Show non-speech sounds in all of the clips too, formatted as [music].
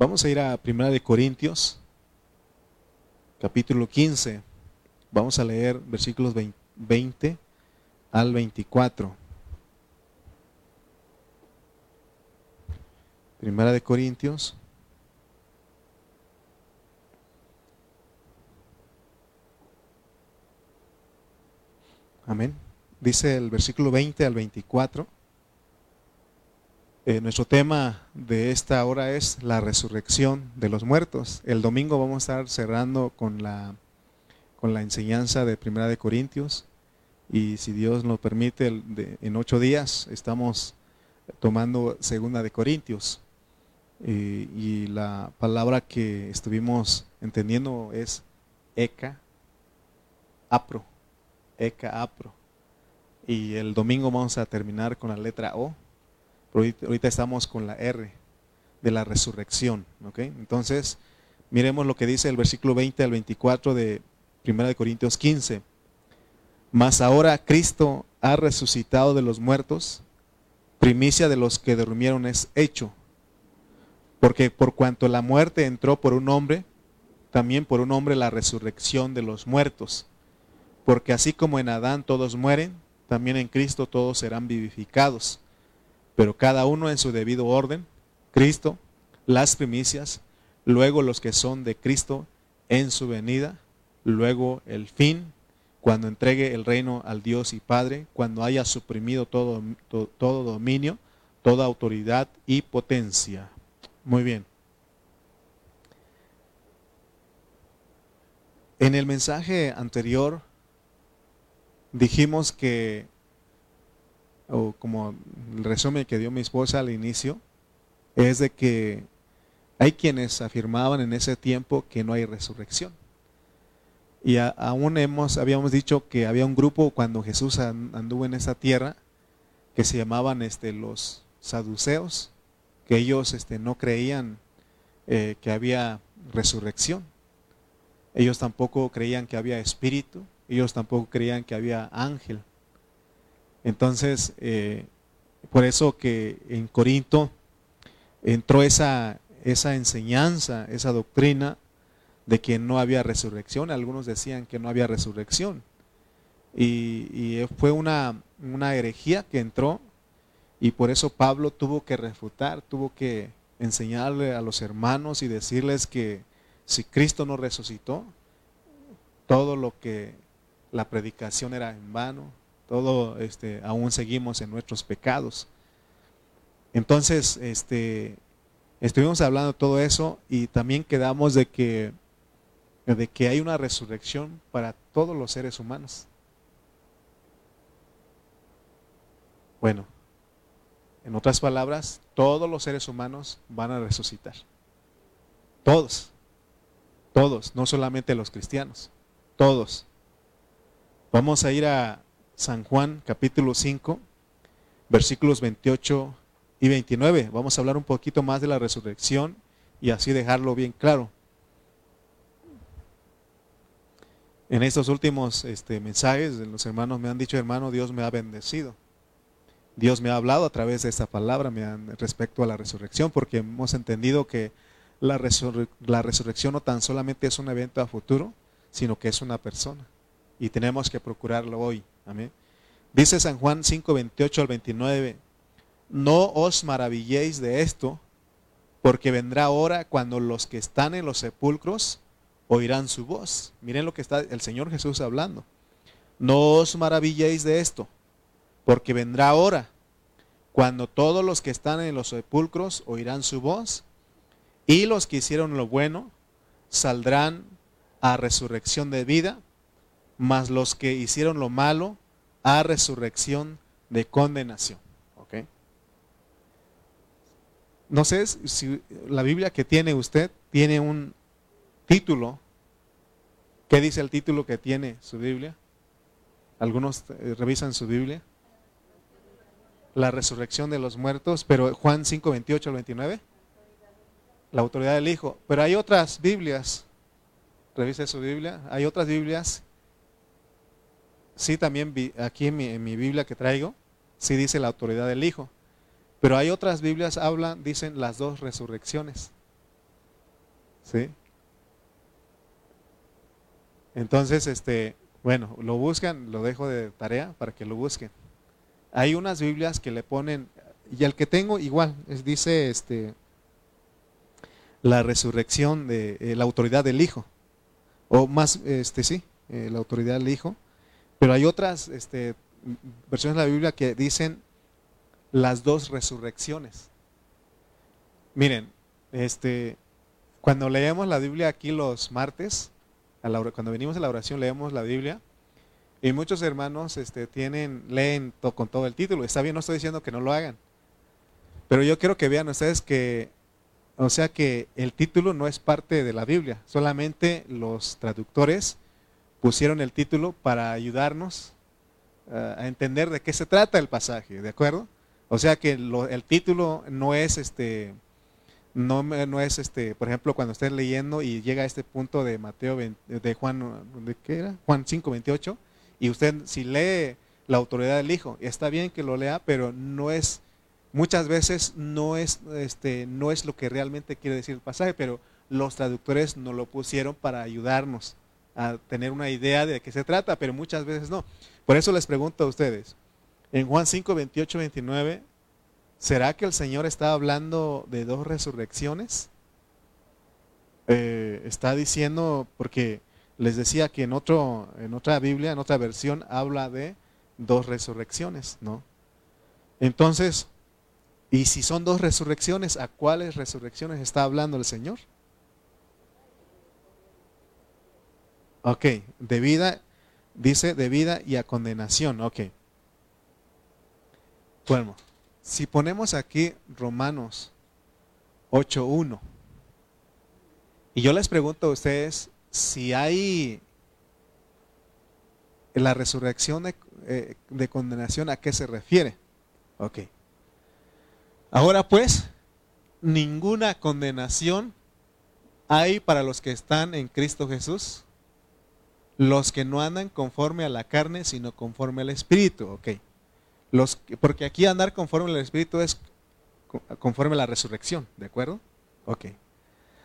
Vamos a ir a Primera de Corintios, capítulo 15. Vamos a leer versículos 20 al 24. Primera de Corintios. Amén. Dice el versículo 20 al 24. Eh, nuestro tema de esta hora es la resurrección de los muertos. El domingo vamos a estar cerrando con la, con la enseñanza de Primera de Corintios y si Dios nos permite, en ocho días estamos tomando Segunda de Corintios. y la palabra que estuvimos entendiendo es Eka, Apro, Eka, Apro. Y el domingo vamos a terminar con la letra O ahorita estamos con la R de la resurrección. Entonces, miremos lo que dice el versículo 20 al 24 de 1 Corintios 15. Mas ahora Cristo ha resucitado de los muertos, primicia de los que durmieron es hecho. Porque por cuanto la muerte entró por un hombre, también por un hombre la resurrección de los muertos. Porque así como en Adán todos mueren, también en Cristo todos serán vivificados pero cada uno en su debido orden, Cristo, las primicias, luego los que son de Cristo en su venida, luego el fin, cuando entregue el reino al Dios y Padre, cuando haya suprimido todo, todo, dominio, toda autoridad y potencia. Muy bien. En el mensaje anterior dijimos que o como el resumen que dio mi esposa al inicio, es de que hay quienes afirmaban en ese tiempo que no hay resurrección. Y aún hemos, habíamos dicho que había un grupo cuando Jesús anduvo en esa tierra que se llamaban este, los saduceos, que ellos este, no creían eh, que había resurrección. Ellos tampoco creían que había espíritu, ellos tampoco creían que había ángel. Entonces, eh, por eso que en Corinto entró esa, esa enseñanza, esa doctrina de que no había resurrección. Algunos decían que no había resurrección. Y, fue una, una herejía que entró y por eso Pablo tuvo que refutar, tuvo que enseñarle a los hermanos y decirles que si Cristo no resucitó, todo lo que la predicación era en vano, todo este, aún seguimos en nuestros pecados. Entonces, este, estuvimos hablando de todo eso y también quedamos de que, de que hay una resurrección para todos los seres humanos. Bueno, en otras palabras, todos los seres humanos van a resucitar. Todos. Todos, no solamente los cristianos. Todos. Vamos a ir a San Juan capítulo 5, versículos 28 y 29. Vamos a hablar un poquito más de la resurrección y así dejarlo bien claro. En estos últimos este, mensajes, los hermanos me han dicho, hermano, Dios me ha bendecido. Dios me ha hablado a través de esta palabra me han, respecto a la resurrección, porque hemos entendido que la, la resurrección no tan solamente es un evento a futuro, sino que es una persona. Y tenemos que procurarlo hoy. Dice San Juan 5, 28 al 29, no os maravilléis de esto, porque vendrá hora cuando los que están en los sepulcros oirán su voz. Miren lo que está el Señor Jesús hablando. No os maravilléis de esto, porque vendrá hora cuando todos los que están en los sepulcros oirán su voz, y los que hicieron lo bueno saldrán a resurrección de vida, mas los que hicieron lo malo a resurrección de condenación. ¿Ok? No sé si la Biblia que tiene usted tiene un título. ¿Qué dice el título que tiene su Biblia? Algunos eh, revisan su Biblia. La resurrección de los muertos, pero Juan 5, 28 al 29. La autoridad del Hijo. Pero hay otras Biblias. Revise su Biblia. Hay otras Biblias sí también vi, aquí en mi, Biblia que traigo, sí dice la autoridad del Hijo. Pero hay otras Biblias hablan, dicen las dos resurrecciones. ¿Sí? Entonces, este, bueno, lo buscan, lo dejo de tarea para que lo busquen. Hay unas Biblias que le ponen, y el que tengo igual, dice este, la resurrección de eh, la autoridad del Hijo, o más, este sí, eh, la autoridad del Hijo, pero hay otras este, versiones de la Biblia que dicen las dos resurrecciones. Miren, este, cuando leemos la Biblia aquí los martes, cuando venimos a la oración leemos la Biblia, y muchos hermanos este, tienen, leen con todo el título. Está bien, no estoy diciendo que no lo hagan. Pero yo quiero que vean ustedes que, o sea que el título no es parte de la Biblia. Solamente los traductores pusieron el título para ayudarnos eh, a entender de qué se trata el pasaje, ¿de acuerdo? O sea que el título no es este, no, no es este, por ejemplo, cuando estén leyendo y llega a este punto de Mateo, de Juan, ¿de qué era? Juan 5, 28 y usted si lee la autoridad del Hijo, está bien que lo lea, pero no es, muchas veces no es, este, no es lo que realmente quiere decir el pasaje, pero los traductores nos lo pusieron para ayudarnos a tener una idea de qué se trata, pero muchas veces no. Por eso les pregunto a ustedes, en Juan 5, 28, 29, ¿será que el Señor está hablando de dos resurrecciones? Eh, está diciendo, porque les decía que en, otro, en otra Biblia, en otra versión, habla de dos resurrecciones, ¿no? Entonces, y si son dos resurrecciones, ¿a cuáles resurrecciones está hablando el Señor? Ok, de vida, dice de vida y a condenación, ok. Bueno, si ponemos aquí Romanos 8.1, y yo les pregunto a ustedes, si hay la resurrección eh, de, condenación, ¿a qué se refiere? Ok. Ahora pues, ninguna condenación hay para los que están en Cristo Jesús, los que no andan conforme a la carne, sino conforme al Espíritu. Ok. Los, porque aquí andar conforme al Espíritu es conforme a la resurrección, ¿de acuerdo? Ok.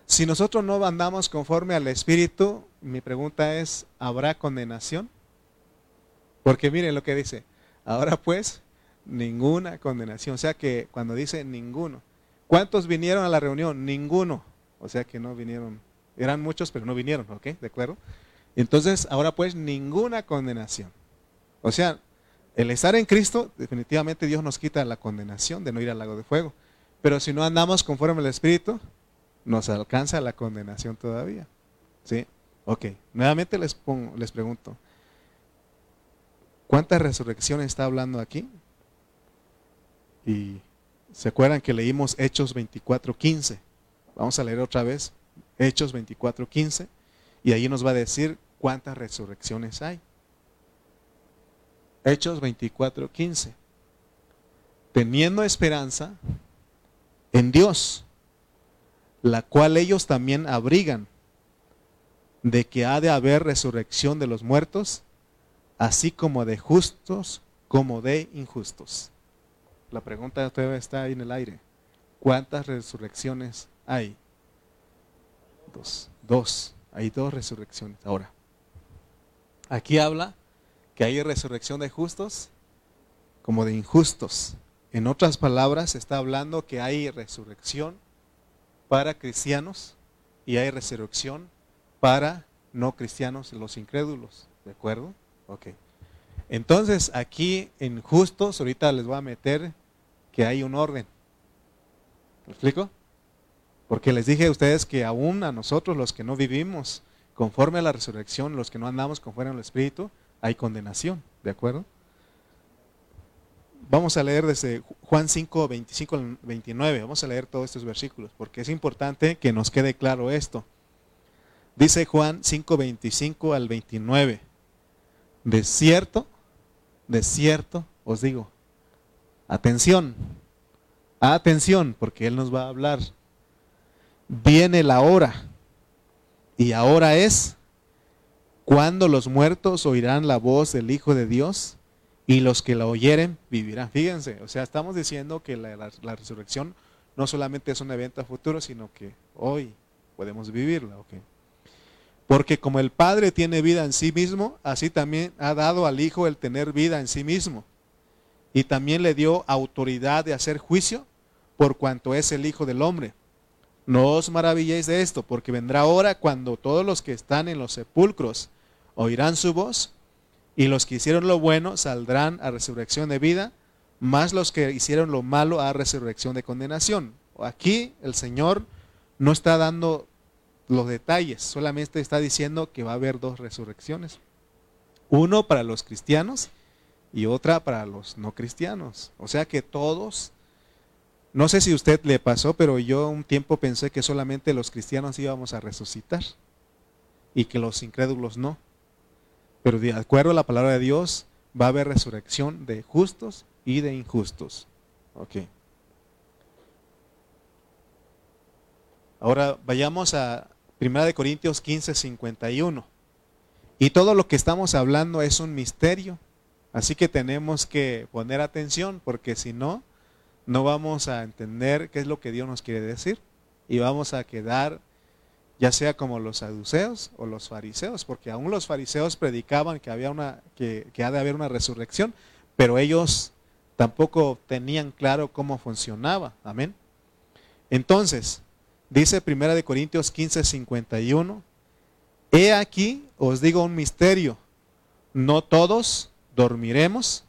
Si nosotros no andamos conforme al Espíritu, mi pregunta es, ¿habrá condenación? Porque miren lo que dice, ahora pues, ninguna condenación. O sea que cuando dice ninguno, ¿cuántos vinieron a la reunión? Ninguno. O sea que no vinieron, eran muchos, pero no vinieron, ¿ok? ¿De acuerdo? Entonces, ahora pues, ninguna condenación. O sea, el estar en Cristo, definitivamente Dios nos quita la condenación de no ir al lago de fuego. Pero si no andamos conforme al Espíritu, nos alcanza la condenación todavía. ¿Sí? Ok, nuevamente les, pongo, les pregunto, ¿cuántas resurrecciones está hablando aquí? Y se acuerdan que leímos Hechos 24.15. Vamos a leer otra vez Hechos 24.15 y ahí nos va a decir cuántas resurrecciones hay. Hechos 24.15. Teniendo esperanza en Dios la cual ellos también abrigan, de que ha de haber resurrección de los muertos, así como de justos como de injustos. La pregunta todavía está ahí en el aire. ¿Cuántas resurrecciones hay? Dos. Dos. Hay dos resurrecciones. Ahora, aquí habla que hay resurrección de justos como de injustos. En otras palabras, está hablando que hay resurrección para cristianos y hay resurrección para no cristianos, los incrédulos. ¿De acuerdo? Ok. Entonces, aquí en justos, ahorita les voy a meter que hay un orden. ¿Me explico? Porque les dije a ustedes que aún a nosotros, los que no vivimos conforme a la resurrección, los que no andamos conforme al Espíritu, hay condenación. ¿De acuerdo? Vamos a leer desde Juan 5, 25 al 29. Vamos a leer todos estos versículos porque es importante que nos quede claro esto. Dice Juan 5, 25 al 29. De cierto, de cierto, os digo, atención, atención, porque Él nos va a hablar. Viene la hora, y ahora es cuando los muertos oirán la voz del Hijo de Dios y los que la oyeren vivirán. Fíjense, o sea, estamos diciendo que la, resurrección no solamente es un evento futuro, sino que hoy podemos vivirla. Okay. Porque como el Padre tiene vida en sí mismo, así también ha dado al Hijo el tener vida en sí mismo. Y también le dio autoridad de hacer juicio por cuanto es el Hijo del Hombre. No os maravilléis de esto, porque vendrá hora cuando todos los que están en los sepulcros oirán su voz, y los que hicieron lo bueno saldrán a resurrección de vida, más los que hicieron lo malo a resurrección de condenación. Aquí el Señor no está dando los detalles, solamente está diciendo que va a haber dos resurrecciones. Uno para los cristianos y otra para los no cristianos. O sea que todos, no sé si a usted le pasó, pero yo un tiempo pensé que solamente los cristianos íbamos a resucitar y que los incrédulos no. Pero de acuerdo a la palabra de Dios, va a haber resurrección de justos y de injustos. Ok. Ahora vayamos a 1 Corintios 15, 51. Y todo lo que estamos hablando es un misterio. Así que tenemos que poner atención porque si no, no vamos a entender qué es lo que Dios nos quiere decir. Y vamos a quedar ya sea como los saduceos o los fariseos, porque aún los fariseos predicaban que había una que, que ha de haber una resurrección, pero ellos tampoco tenían claro cómo funcionaba. Amén. Entonces, Dice 1 Corintios 15, 51, He aquí, os digo un misterio, no todos dormiremos,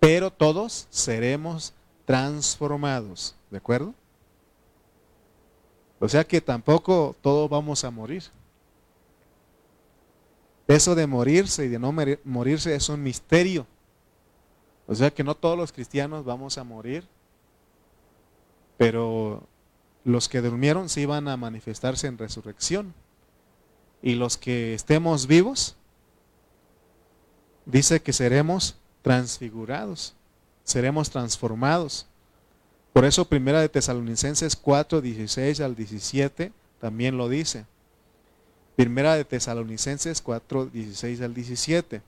pero todos seremos transformados. ¿De acuerdo? O sea que tampoco todos vamos a morir. Eso de morirse y de no morirse es un misterio. O sea que no todos los cristianos vamos a morir, pero los que durmieron se iban a manifestarse en resurrección. Y los que estemos vivos, dice que seremos transfigurados, seremos transformados. Por eso Primera de Tesalonicenses 4, 16 al 17 también lo dice. Primera de Tesalonicenses 4, 16 al 17.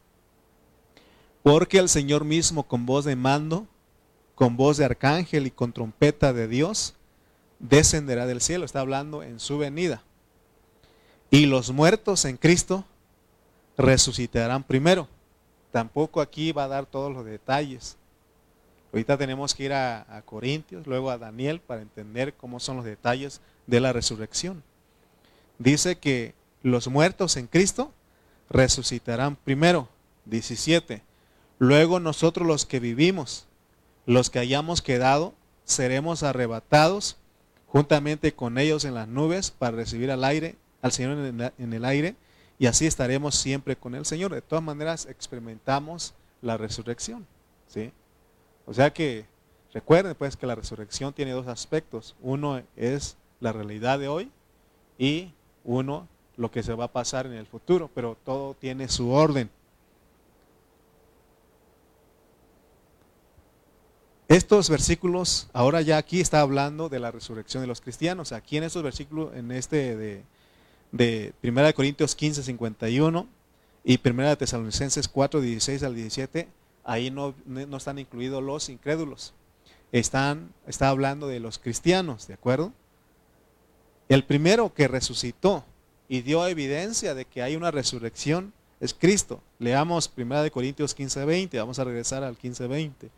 Porque el Señor mismo con voz de mando, con voz de arcángel y con trompeta de Dios, descenderá del cielo, está hablando en su venida. Y los muertos en Cristo resucitarán primero. Tampoco aquí va a dar todos los detalles. Ahorita tenemos que ir a, Corintios, luego a Daniel para entender cómo son los detalles de la resurrección. Dice que los muertos en Cristo resucitarán primero. 17. Luego nosotros los que vivimos, los que hayamos quedado, seremos arrebatados juntamente con ellos en las nubes para recibir al aire, al Señor en el aire, y así estaremos siempre con el Señor. De todas maneras, experimentamos la resurrección. ¿sí? O sea que recuerden pues que la resurrección tiene dos aspectos. Uno es la realidad de hoy y uno lo que se va a pasar en el futuro, pero todo tiene su orden. Estos versículos, ahora ya aquí está hablando de la resurrección de los cristianos. Aquí en estos versículos, en este de, de 1 Corintios 15, 51 y 1 Tesalonicenses 4, 16 al 17, ahí no, no están incluidos los incrédulos. Están, está hablando de los cristianos, ¿de acuerdo? El primero que resucitó y dio evidencia de que hay una resurrección es Cristo. Leamos 1 Corintios 15, 20, vamos a regresar al 15, 20.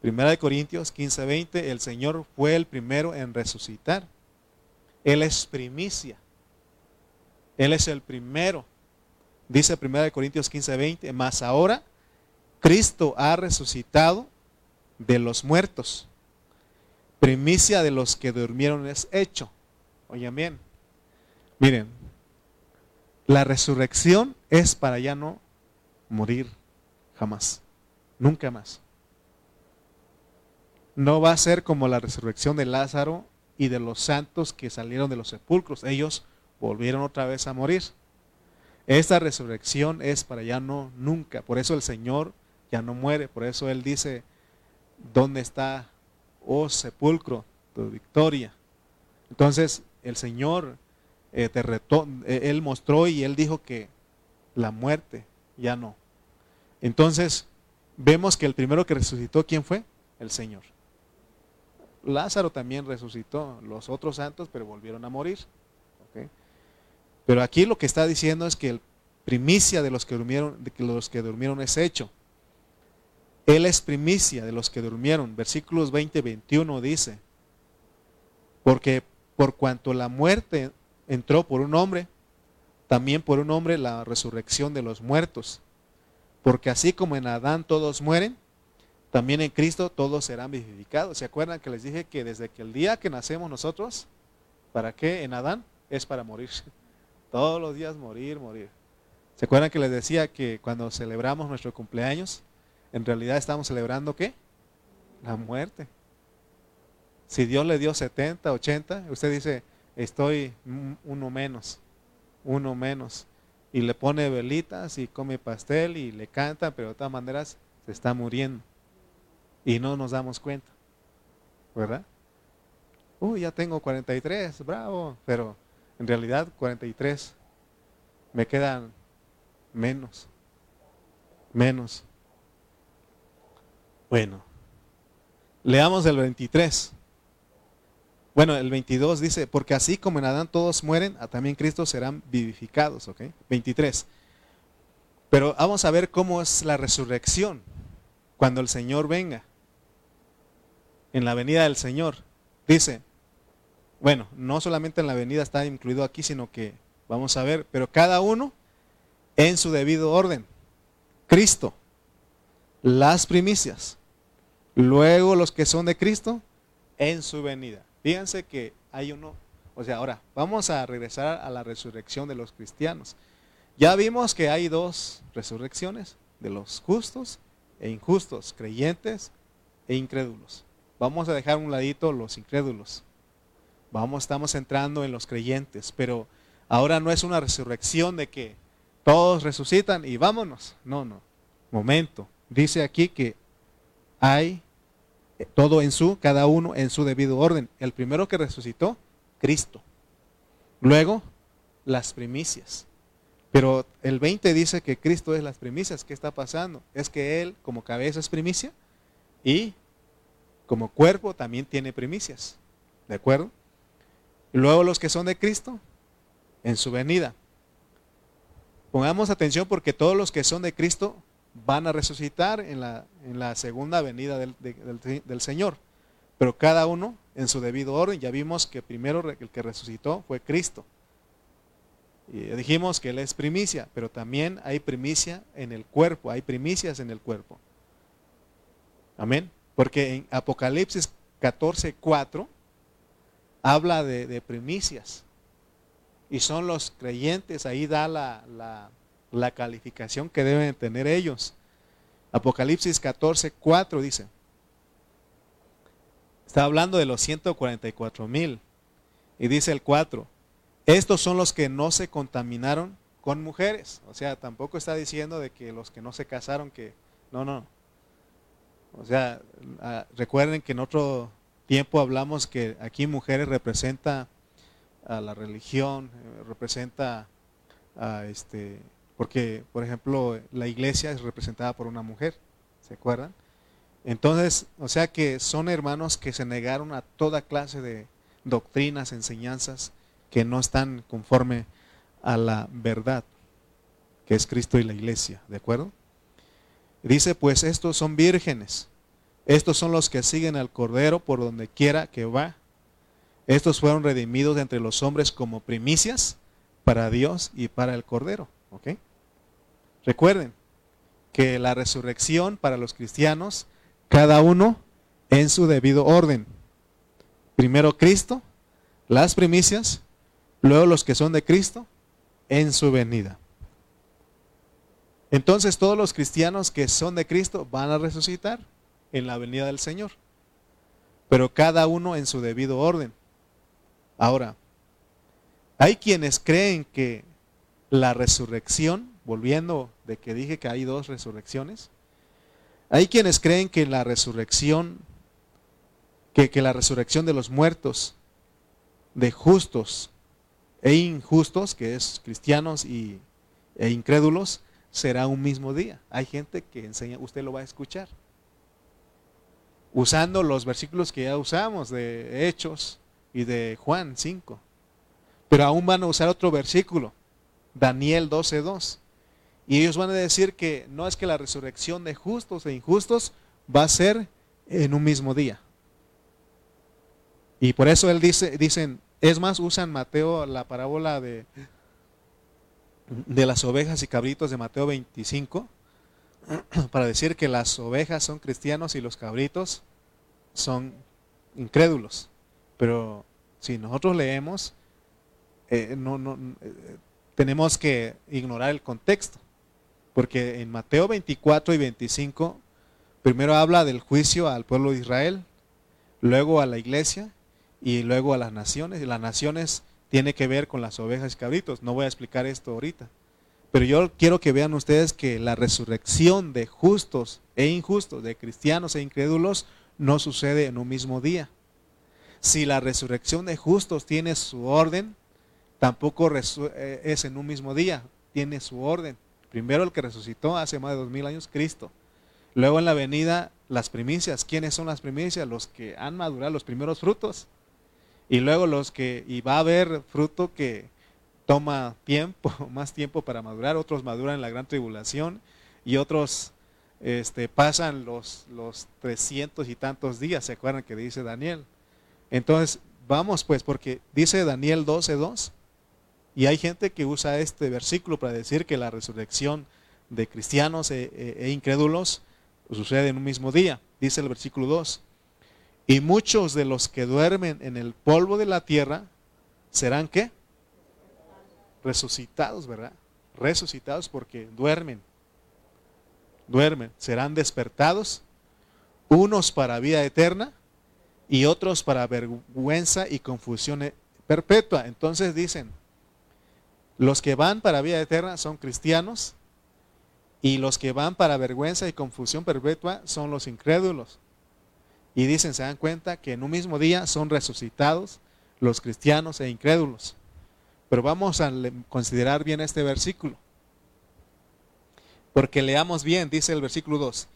Primera de Corintios 15, 20, el Señor fue el primero en resucitar. Él es primicia. Él es el primero. Dice Primera de Corintios 15, 20, más ahora Cristo ha resucitado de los muertos. Primicia de los que durmieron es hecho. Oigan bien. Miren, la resurrección es para ya no morir jamás. Nunca más no va a ser como la resurrección de Lázaro y de los santos que salieron de los sepulcros. Ellos volvieron otra vez a morir. Esta resurrección es para ya no nunca. Por eso el Señor ya no muere. Por eso Él dice, ¿dónde está, oh sepulcro, tu victoria? Entonces el Señor eh, te retó, eh, Él mostró y Él dijo que la muerte ya no. Entonces vemos que el primero que resucitó, ¿quién fue? El Señor. Lázaro también resucitó, los otros santos, pero volvieron a morir. Pero aquí lo que está diciendo es que el primicia de los que durmieron, de los que durmieron es hecho. Él es primicia de los que durmieron. Versículos 20 21 dice, porque por cuanto la muerte entró por un hombre, también por un hombre la resurrección de los muertos. Porque así como en Adán todos mueren, también en Cristo todos serán vivificados. ¿Se acuerdan que les dije que desde que el día que nacemos nosotros, ¿para qué en Adán? Es para morir. [laughs] Todos los días morir, morir. ¿Se acuerdan que les decía que cuando celebramos nuestro cumpleaños, en realidad estamos celebrando qué? La muerte. Si Dios le dio 70, 80, usted dice, estoy uno menos, uno menos. Y le pone velitas y come pastel y le canta, pero de todas maneras se está muriendo. Y no nos damos cuenta. ¿Verdad? Uy, ya tengo 43, bravo. Pero en realidad 43 me quedan menos. Menos. Bueno, leamos el 23. Bueno, el 22 dice, porque así como en Adán todos mueren, también Cristo serán vivificados, ¿ok? 23. Pero vamos a ver cómo es la resurrección cuando el Señor venga. En la venida del Señor. Dice, bueno, no solamente en la venida está incluido aquí, sino que vamos a ver, pero cada uno en su debido orden. Cristo, las primicias. Luego los que son de Cristo en su venida. Fíjense que hay uno, o sea, ahora vamos a regresar a la resurrección de los cristianos. Ya vimos que hay dos resurrecciones, de los justos e injustos, creyentes e incrédulos. Vamos a dejar un ladito los incrédulos. Vamos, estamos entrando en los creyentes, pero ahora no es una resurrección de que todos resucitan y vámonos. No, no. Momento. Dice aquí que hay todo en su, cada uno en su debido orden. El primero que resucitó, Cristo. Luego, las primicias. Pero el 20 dice que Cristo es las primicias. ¿Qué está pasando? Es que Él como cabeza es primicia y como cuerpo también tiene primicias. ¿De acuerdo? Luego los que son de Cristo en su venida. Pongamos atención porque todos los que son de Cristo van a resucitar en la, en la segunda venida del, del, Señor. Pero cada uno en su debido orden. Ya vimos que primero el que resucitó fue Cristo. Y dijimos que Él es primicia, pero también hay primicia en el cuerpo, hay primicias en el cuerpo. Amén. Porque en Apocalipsis 14, 4 habla de, de primicias. Y son los creyentes, ahí da la, la, la calificación que deben tener ellos. Apocalipsis 14, 4 dice. Está hablando de los 144 mil. Y dice el 4. Estos son los que no se contaminaron con mujeres. O sea, tampoco está diciendo de que los que no se casaron, que no, no. O sea, ah, recuerden que en otro tiempo hablamos que aquí mujeres representa a la religión, eh, representa a este porque, por ejemplo, la iglesia es representada por una mujer, ¿se acuerdan? Entonces, o sea que son hermanos que se negaron a toda clase de doctrinas, enseñanzas que no están conforme a la verdad, que es Cristo y la iglesia, ¿de acuerdo? Dice, pues estos son vírgenes, estos son los que siguen al Cordero por donde quiera que va. Estos fueron redimidos entre los hombres como primicias para Dios y para el Cordero, ¿ok? Recuerden que la resurrección para los cristianos, cada uno en su debido orden. Primero Cristo, las primicias, luego los que son de Cristo en su venida. Entonces todos los cristianos que son de Cristo van a resucitar en la venida del Señor, pero cada uno en su debido orden. Ahora, hay quienes creen que la resurrección volviendo de que dije que hay dos resurrecciones, hay quienes creen que la resurrección, que, que la resurrección de los muertos, de justos e injustos, que es cristianos y, e incrédulos, será un mismo día. Hay gente que enseña, usted lo va a escuchar. Usando los versículos que ya usamos de Hechos y de Juan 5. Pero aún van a usar otro versículo Daniel 12.2. Y ellos van a decir que no es que la resurrección de justos e injustos va a ser en un mismo día. Y por eso él dice, dicen, es más, usan Mateo la parábola de, de las ovejas y cabritos de Mateo 25 [clears throat] para decir que las ovejas son cristianos y los cabritos son incrédulos. Pero si nosotros leemos, eh, no, eh, tenemos que ignorar el contexto. Porque en Mateo 24 y 25, primero habla del juicio al pueblo de Israel, luego a la iglesia y luego a las naciones. Y las naciones tiene que ver con las ovejas y cabritos. No voy a explicar esto ahorita. Pero yo quiero que vean ustedes que la resurrección de justos e injustos, de cristianos e incrédulos, no sucede en un mismo día. Si la resurrección de justos tiene su orden, tampoco eh, es en un mismo día, tiene su orden. Primero el que resucitó hace más de dos mil años, Cristo. Luego en la venida, las primicias. ¿Quiénes son las primicias? Los que han madurado los primeros frutos. Y luego los que, y va a haber fruto que, toma tiempo, [laughs] más tiempo para madurar, otros maduran en la gran tribulación y otros este, pasan los, los 300 y tantos días, ¿se acuerdan que dice Daniel? Entonces, vamos pues, porque dice Daniel 12.2 y hay gente que usa este versículo para decir que la resurrección de cristianos e, e, e incrédulos sucede en un mismo día. Dice el versículo 2. Y muchos de los que duermen en el polvo de la tierra serán qué? resucitados, ¿verdad? Resucitados porque duermen. Duermen. Serán despertados, unos para vida eterna y otros para vergüenza y confusión perpetua. Entonces dicen, los que van para vida eterna son cristianos y los que van para vergüenza y confusión perpetua son los incrédulos. Y dicen, se dan cuenta que en un mismo día son resucitados los cristianos e incrédulos. Pero vamos a considerar bien este versículo. Porque leamos bien, dice el versículo 2.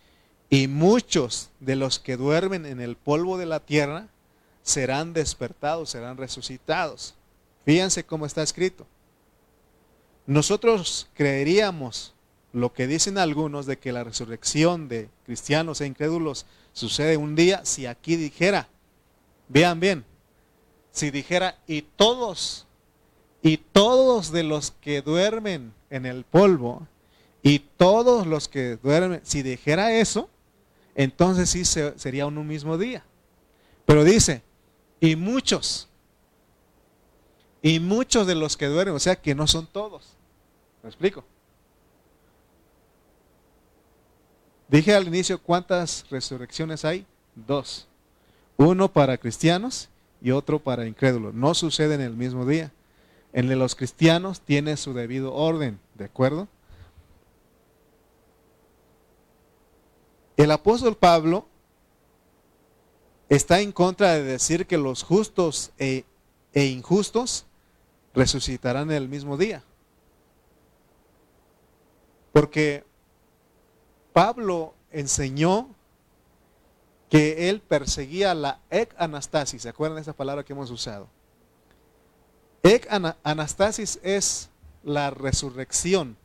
Y muchos de los que duermen en el polvo de la tierra serán despertados, serán resucitados. Fíjense cómo está escrito. Nosotros creeríamos lo que dicen algunos de que la resurrección de cristianos e incrédulos sucede un día si aquí dijera, vean bien, si dijera y todos y todos de los que duermen en el polvo, y todos los que duermen, si dijera eso, entonces sí sería un mismo día. Pero dice, y muchos, y muchos de los que duermen, o sea que no son todos. ¿Me explico? Dije al inicio cuántas resurrecciones hay. Dos. Uno para cristianos y otro para incrédulos. No sucede en el mismo día en los cristianos tiene su debido orden, ¿de acuerdo? El apóstol Pablo está en contra de decir que los justos e, e injustos resucitarán el mismo día. Porque Pablo enseñó que él perseguía la ec anastasis, ¿se acuerdan de esa palabra que hemos usado? Ek anastasis es la resurrección,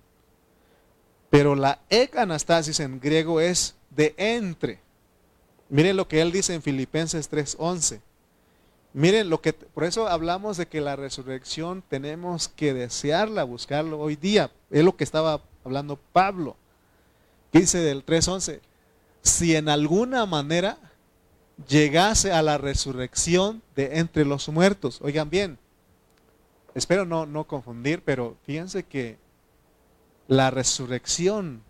pero la ek anastasis en griego es de entre. Miren lo que él dice en Filipenses 3:11. Miren lo que por eso hablamos de que la resurrección tenemos que desearla, buscarlo hoy día. Es lo que estaba hablando Pablo. Dice del 3:11, si en alguna manera llegase a la resurrección de entre los muertos. Oigan bien, espero no, no confundir, pero fíjense que la resurrección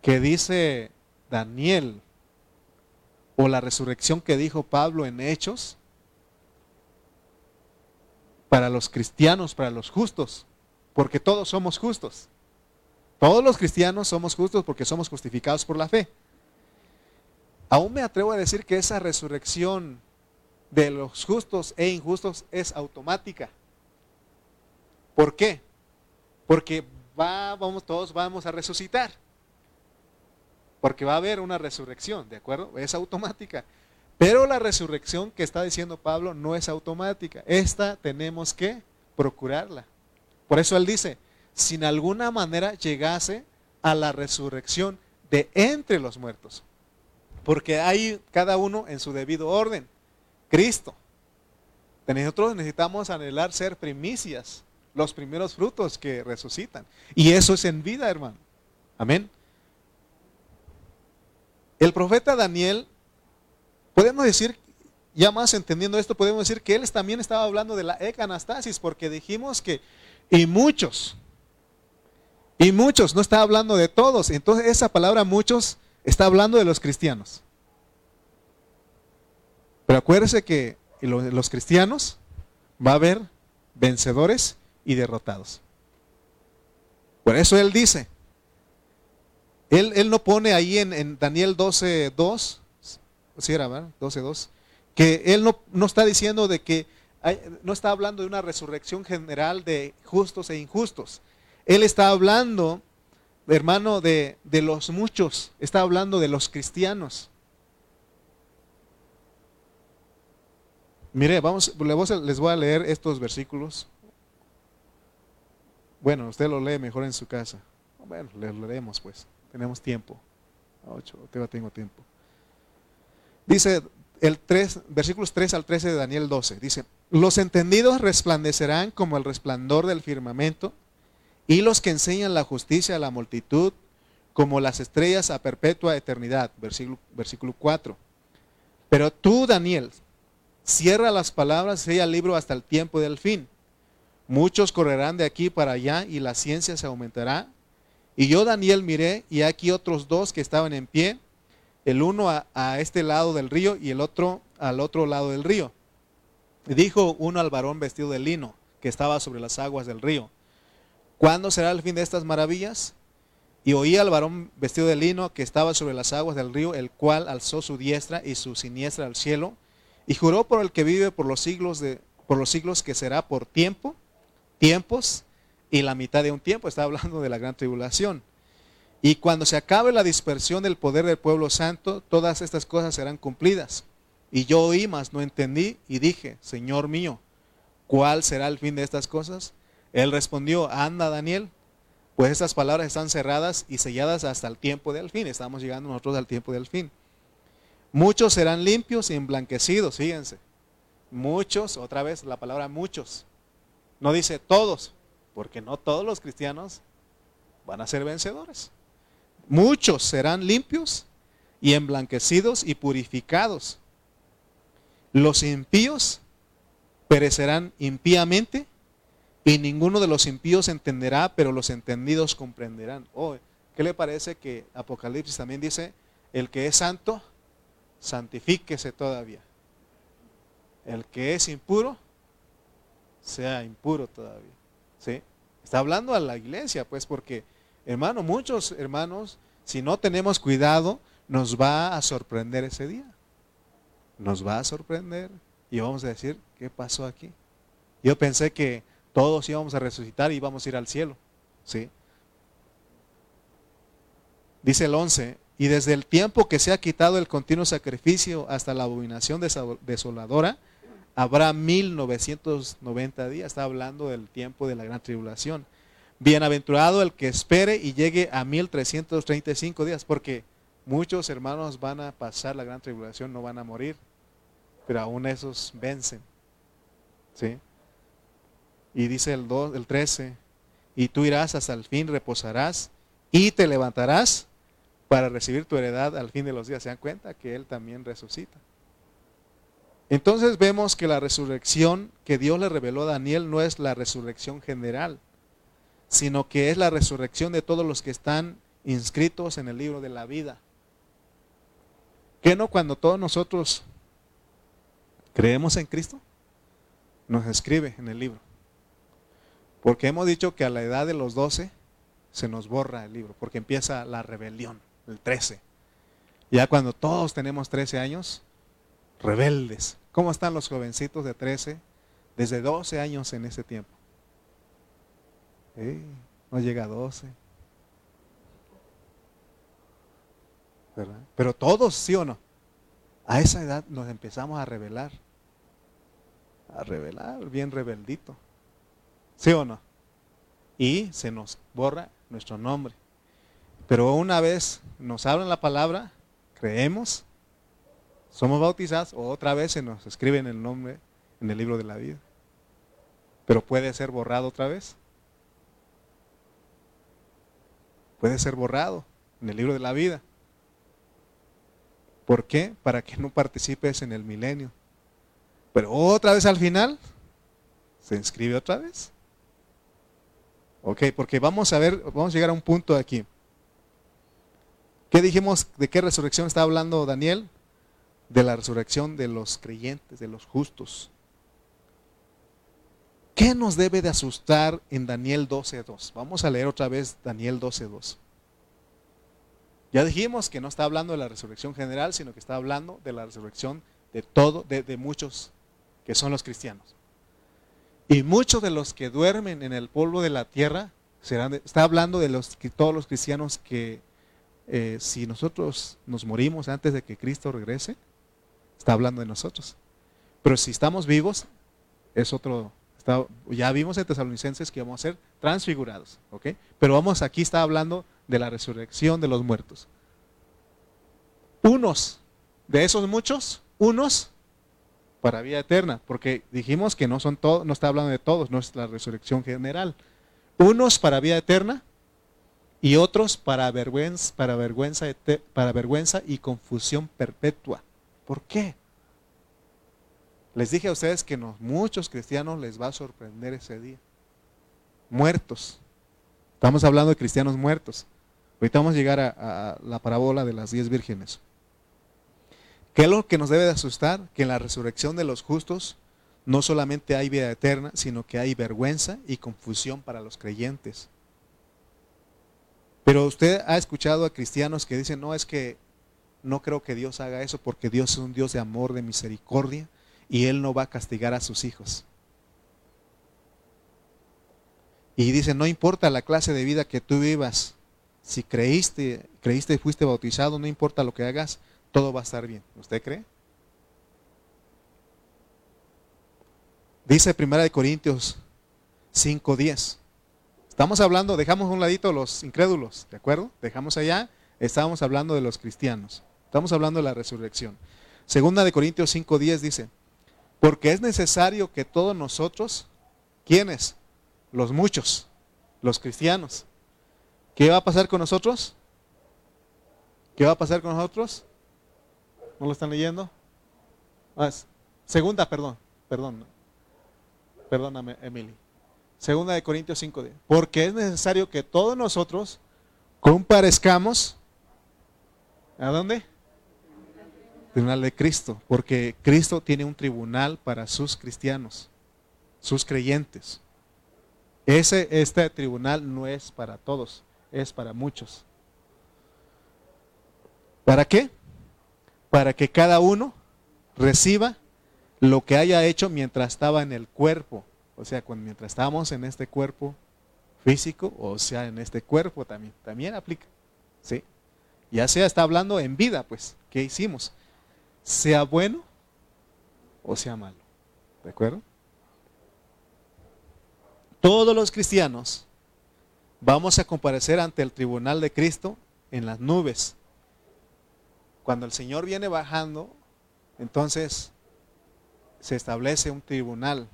que dice Daniel o la resurrección que dijo Pablo en Hechos, para los cristianos, para los justos, porque todos somos justos. Todos los cristianos somos justos porque somos justificados por la fe. Aún me atrevo a decir que esa resurrección de los justos e injustos es automática. ¿Por qué? Porque va, vamos, todos vamos a resucitar. Porque va a haber una resurrección, ¿de acuerdo? Es automática. Pero la resurrección que está diciendo Pablo no es automática. Esta tenemos que procurarla. Por eso él dice, sin alguna manera llegase a la resurrección de entre los muertos. Porque hay cada uno en su debido orden. Cristo. Nosotros necesitamos anhelar ser primicias, los primeros frutos que resucitan. Y eso es en vida, hermano. Amén. El profeta Daniel, podemos decir, ya más entendiendo esto, podemos decir que él también estaba hablando de la ecanastasis, porque dijimos que, y muchos, y muchos, no está hablando de todos. Entonces esa palabra muchos está hablando de los cristianos. Pero acuérdese que los cristianos va a haber vencedores y derrotados. Por eso él dice, él, no pone ahí en, Daniel 12, 2, si era, ¿verdad? 12, 2, que él no, está diciendo de que, no está hablando de una resurrección general de justos e injustos. Él está hablando, hermano, de, de los muchos, está hablando de los cristianos. Mire, vamos, les voy a leer estos versículos. Bueno, usted lo lee mejor en su casa. Bueno, le leemos pues. Tenemos tiempo. Ocho, tengo tiempo. Dice el 3, versículos 3 al 13 de Daniel 12. Dice, los entendidos resplandecerán como el resplandor del firmamento y los que enseñan la justicia a la multitud como las estrellas a perpetua eternidad. Versículo, versículo 4. Pero tú, Daniel, cierra las palabras, sella el libro hasta el tiempo del fin. Muchos correrán de aquí para allá y la ciencia se aumentará. Y yo, Daniel, miré y aquí otros dos que estaban en pie, el uno a, este lado del río y el otro al otro lado del río. Y dijo uno al varón vestido de lino que estaba sobre las aguas del río, ¿cuándo será el fin de estas maravillas? Y oí al varón vestido de lino que estaba sobre las aguas del río, el cual alzó su diestra y su siniestra al cielo y juró por el que vive por los siglos de por los siglos que será por tiempo, tiempos y la mitad de un tiempo, está hablando de la gran tribulación. Y cuando se acabe la dispersión del poder del pueblo santo, todas estas cosas serán cumplidas. Y yo oí, mas no entendí, y dije, Señor mío, ¿cuál será el fin de estas cosas? Él respondió, anda Daniel, pues estas palabras están cerradas y selladas hasta el tiempo del fin. Estamos llegando nosotros al tiempo del fin. Muchos serán limpios y emblanquecidos, fíjense. Muchos, otra vez la palabra muchos. No dice todos, porque no todos los cristianos van a ser vencedores. Muchos serán limpios y emblanquecidos y purificados. Los impíos perecerán impíamente y ninguno de los impíos entenderá, pero los entendidos comprenderán. Oh, ¿Qué le parece que Apocalipsis también dice, el que es santo, santifíquese todavía. El que es impuro, sea impuro todavía. Está hablando a la iglesia, pues, porque, hermano, muchos hermanos, si no tenemos cuidado, nos va a sorprender ese día. Nos va a sorprender y vamos a decir, ¿qué pasó aquí? Yo pensé que todos íbamos a resucitar y íbamos a ir al cielo. ¿Sí? Dice el 11, y desde el tiempo que se ha quitado el continuo sacrificio hasta la abominación desoladora, habrá 1990 días. Está hablando del tiempo de la gran tribulación. Bienaventurado el que espere y llegue a 1335 días, porque muchos hermanos van a pasar la gran tribulación, no van a morir, pero aún esos vencen. ¿Sí? Y dice el, 2, el 13, y tú irás hasta el fin, reposarás y te levantarás para recibir tu heredad al fin de los días. ¿Se dan cuenta que Él también resucita? Entonces vemos que la resurrección que Dios le reveló a Daniel no es la resurrección general, sino que es la resurrección de todos los que están inscritos en el libro de la vida. ¿Qué no cuando todos nosotros creemos en Cristo? Nos escribe en el libro. Porque hemos dicho que a la edad de los 12 se nos borra el libro, porque empieza la rebelión el 13. Ya cuando todos tenemos 13 años, rebeldes. ¿Cómo están los jovencitos de 13? Desde 12 años en ese tiempo. no llega a 12. ¿Verdad? Pero todos, ¿sí o no? A esa edad nos empezamos a rebelar. A rebelar, bien rebeldito. ¿Sí o no? y se nos borra nuestro nombre. Pero una vez nos hablan la palabra, creemos, somos bautizados, o otra vez se nos escribe en el nombre en el libro de la vida. Pero puede ser borrado otra vez. Puede ser borrado en el libro de la vida. ¿Por qué? Para que no participes en el milenio. Pero otra vez al final, se inscribe otra vez. Ok, porque vamos a ver, vamos a llegar a un punto aquí. ¿Qué dijimos? ¿De qué resurrección está hablando Daniel? De la resurrección de los creyentes, de los justos. ¿Qué nos debe de asustar en Daniel 12.2? Vamos a leer otra vez Daniel 12.2. Ya dijimos que no está hablando de la resurrección general, sino que está hablando de la resurrección de todo, de, muchos que son los cristianos. Y muchos de los que duermen en el polvo de la tierra, serán está hablando de los, todos los cristianos que eh, si nosotros nos morimos antes de que Cristo regrese, está hablando de nosotros. Pero si estamos vivos, es otro, ya vimos en Tesalonicenses que vamos a ser transfigurados. Pero vamos, aquí está hablando de la resurrección de los muertos. Unos, de esos muchos, unos para vida eterna, porque dijimos que no son todos, no está hablando de todos, no es la resurrección general. Unos para vida eterna y otros para vergüenza, para vergüenza, para vergüenza y confusión perpetua. ¿Por qué? Les dije a ustedes que muchos cristianos les va a sorprender ese día. Muertos. Estamos hablando de cristianos muertos. Ahorita vamos a llegar a, la parábola de las diez vírgenes. ¿Qué es lo que nos debe de asustar? Que en la resurrección de los justos no solamente hay vida eterna, sino que hay vergüenza y confusión para los creyentes. Pero usted ha escuchado a cristianos que dicen, no, es que no creo que Dios haga eso porque Dios es un Dios de amor, de misericordia y Él no va a castigar a sus hijos. Y dice, no importa la clase de vida que tú vivas, si creíste, creíste y fuiste bautizado, no importa lo que hagas, todo va a estar bien. ¿Usted cree? Dice Primera de Corintios 5:10. Estamos hablando, dejamos un ladito los incrédulos, ¿de acuerdo? Dejamos allá, estábamos hablando de los cristianos. Estamos hablando de la resurrección. Segunda de Corintios 5:10 dice, porque es necesario que todos nosotros, ¿quiénes? Los muchos, los cristianos. ¿Qué va a pasar con nosotros? ¿Qué va a pasar con nosotros? ¿No lo están leyendo? Ah, segunda, perdón, perdón. Perdóname, Emily. Segunda de Corintios 5. Porque es necesario que todos nosotros comparezcamos. ¿A dónde? Tribunal de Cristo, porque Cristo tiene un tribunal para sus cristianos, sus creyentes. Ese, este tribunal no es para todos, es para muchos. ¿Para qué? Para que cada uno reciba lo que haya hecho mientras estaba en el cuerpo. O sea, cuando, mientras estábamos en este cuerpo físico, o sea, en este cuerpo también, también aplica. ¿sí? Ya sea está hablando en vida, pues, ¿qué hicimos? Sea bueno o sea malo. ¿De acuerdo? Todos los cristianos vamos a comparecer ante el tribunal de Cristo en las nubes. Cuando el Señor viene bajando, entonces se establece un tribunal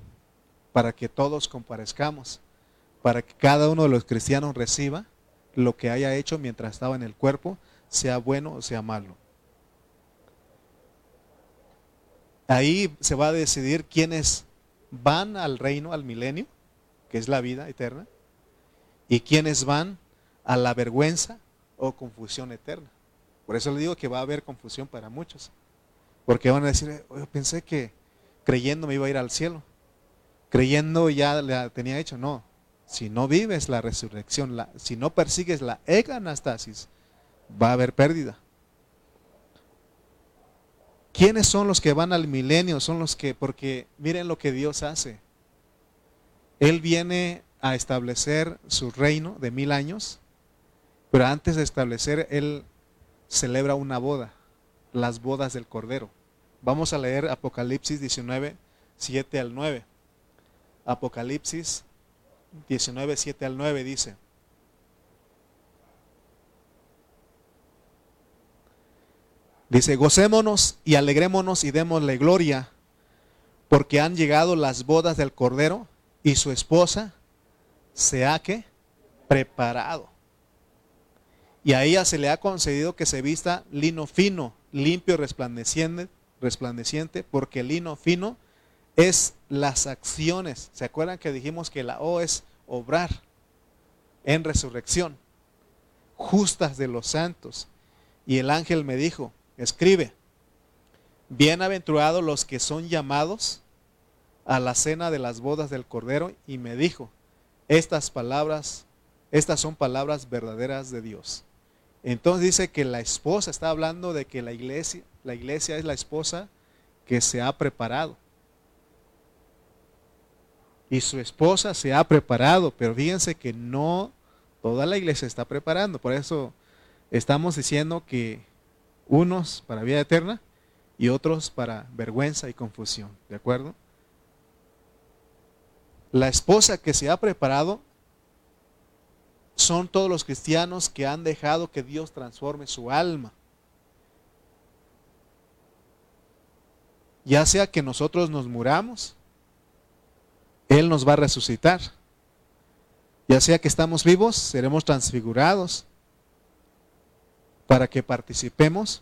para que todos comparezcamos, para que cada uno de los cristianos reciba lo que haya hecho mientras estaba en el cuerpo, sea bueno o sea malo. Ahí se va a decidir quiénes van al reino, al milenio, que es la vida eterna, y quiénes van a la vergüenza o confusión eterna. Por eso le digo que va a haber confusión para muchos. Porque van a decir, yo pensé que creyendo me iba a ir al cielo. Creyendo ya la tenía hecho. No, si no vives la resurrección, la, si no persigues la anastasis, va a haber pérdida. ¿Quiénes son los que van al milenio? Son los que, porque miren lo que Dios hace. Él viene a establecer su reino de mil años, pero antes de establecer, Él celebra una boda, las bodas del Cordero. Vamos a leer Apocalipsis 19, 7 al 9. Apocalipsis 19, 7 al 9 dice, dice, gocémonos y alegrémonos y démosle gloria, porque han llegado las bodas del Cordero y su esposa se ha que preparado. Y a ella se le ha concedido que se vista lino fino, limpio, resplandeciente, resplandeciente, porque el lino fino es las acciones. ¿Se acuerdan que dijimos que la O es obrar en resurrección? Justas de los santos. Y el ángel me dijo, escribe, bienaventurados los que son llamados a la cena de las bodas del Cordero. Y me dijo, estas palabras, estas son palabras verdaderas de Dios. Entonces dice que la esposa está hablando de que la iglesia, la iglesia es la esposa que se ha preparado. Y su esposa se ha preparado, pero fíjense que no toda la iglesia está preparando. Por eso estamos diciendo que unos para vida eterna y otros para vergüenza y confusión. ¿De acuerdo? La esposa que se ha preparado son todos los cristianos que han dejado que Dios transforme su alma. Ya sea que nosotros nos muramos, Él nos va a resucitar. Ya sea que estamos vivos, seremos transfigurados para que participemos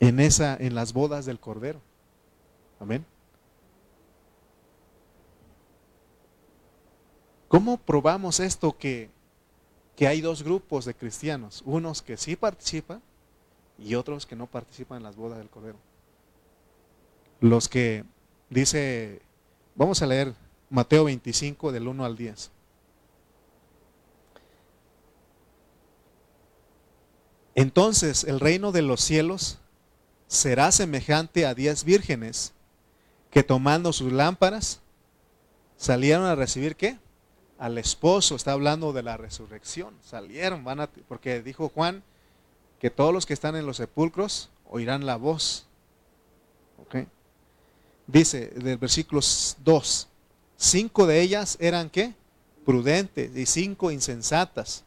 en esa en las bodas del Cordero. Amén. ¿Cómo probamos esto que, hay dos grupos de cristianos? Unos que sí participan y otros que no participan en las bodas del Cordero. Los que dice, vamos a leer Mateo 25 del 1 al 10. Entonces el reino de los cielos será semejante a diez vírgenes que tomando sus lámparas salieron a recibir qué? al esposo, está hablando de la resurrección. Salieron, van a, porque dijo Juan que todos los que están en los sepulcros oirán la voz. Dice del versículo 2, cinco de ellas eran qué? Prudentes y cinco insensatas.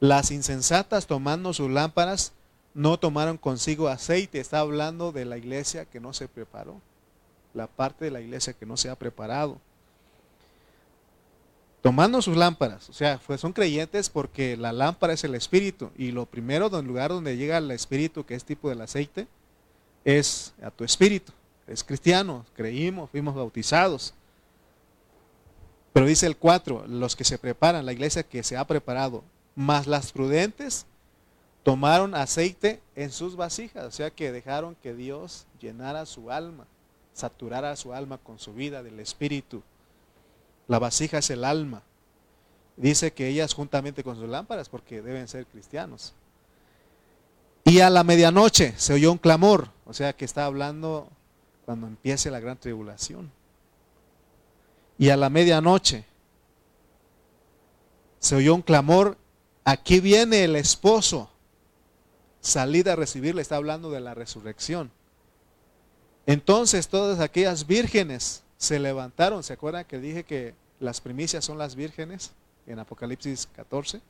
Las insensatas tomando sus lámparas no tomaron consigo aceite. Está hablando de la iglesia que no se preparó. La parte de la iglesia que no se ha preparado tomando sus lámparas. O sea, pues son creyentes porque la lámpara es el espíritu. Y lo primero, el lugar donde llega el espíritu, que es tipo del aceite, es a tu espíritu. Es cristiano, creímos, fuimos bautizados. Pero dice el 4, los que se preparan, la iglesia que se ha preparado, más las prudentes, tomaron aceite en sus vasijas. O sea que dejaron que Dios llenara su alma, saturara su alma con su vida del espíritu. La vasija es el alma. Dice que ellas juntamente con sus lámparas, porque deben ser cristianos. Y a la medianoche se oyó un clamor, o sea que está hablando cuando empiece la gran tribulación. Y a la medianoche se oyó un clamor, aquí viene el esposo, salida a recibirle, está hablando de la resurrección. Entonces todas aquellas vírgenes se levantaron. ¿Se acuerdan que dije que las primicias son las vírgenes en Apocalipsis 14?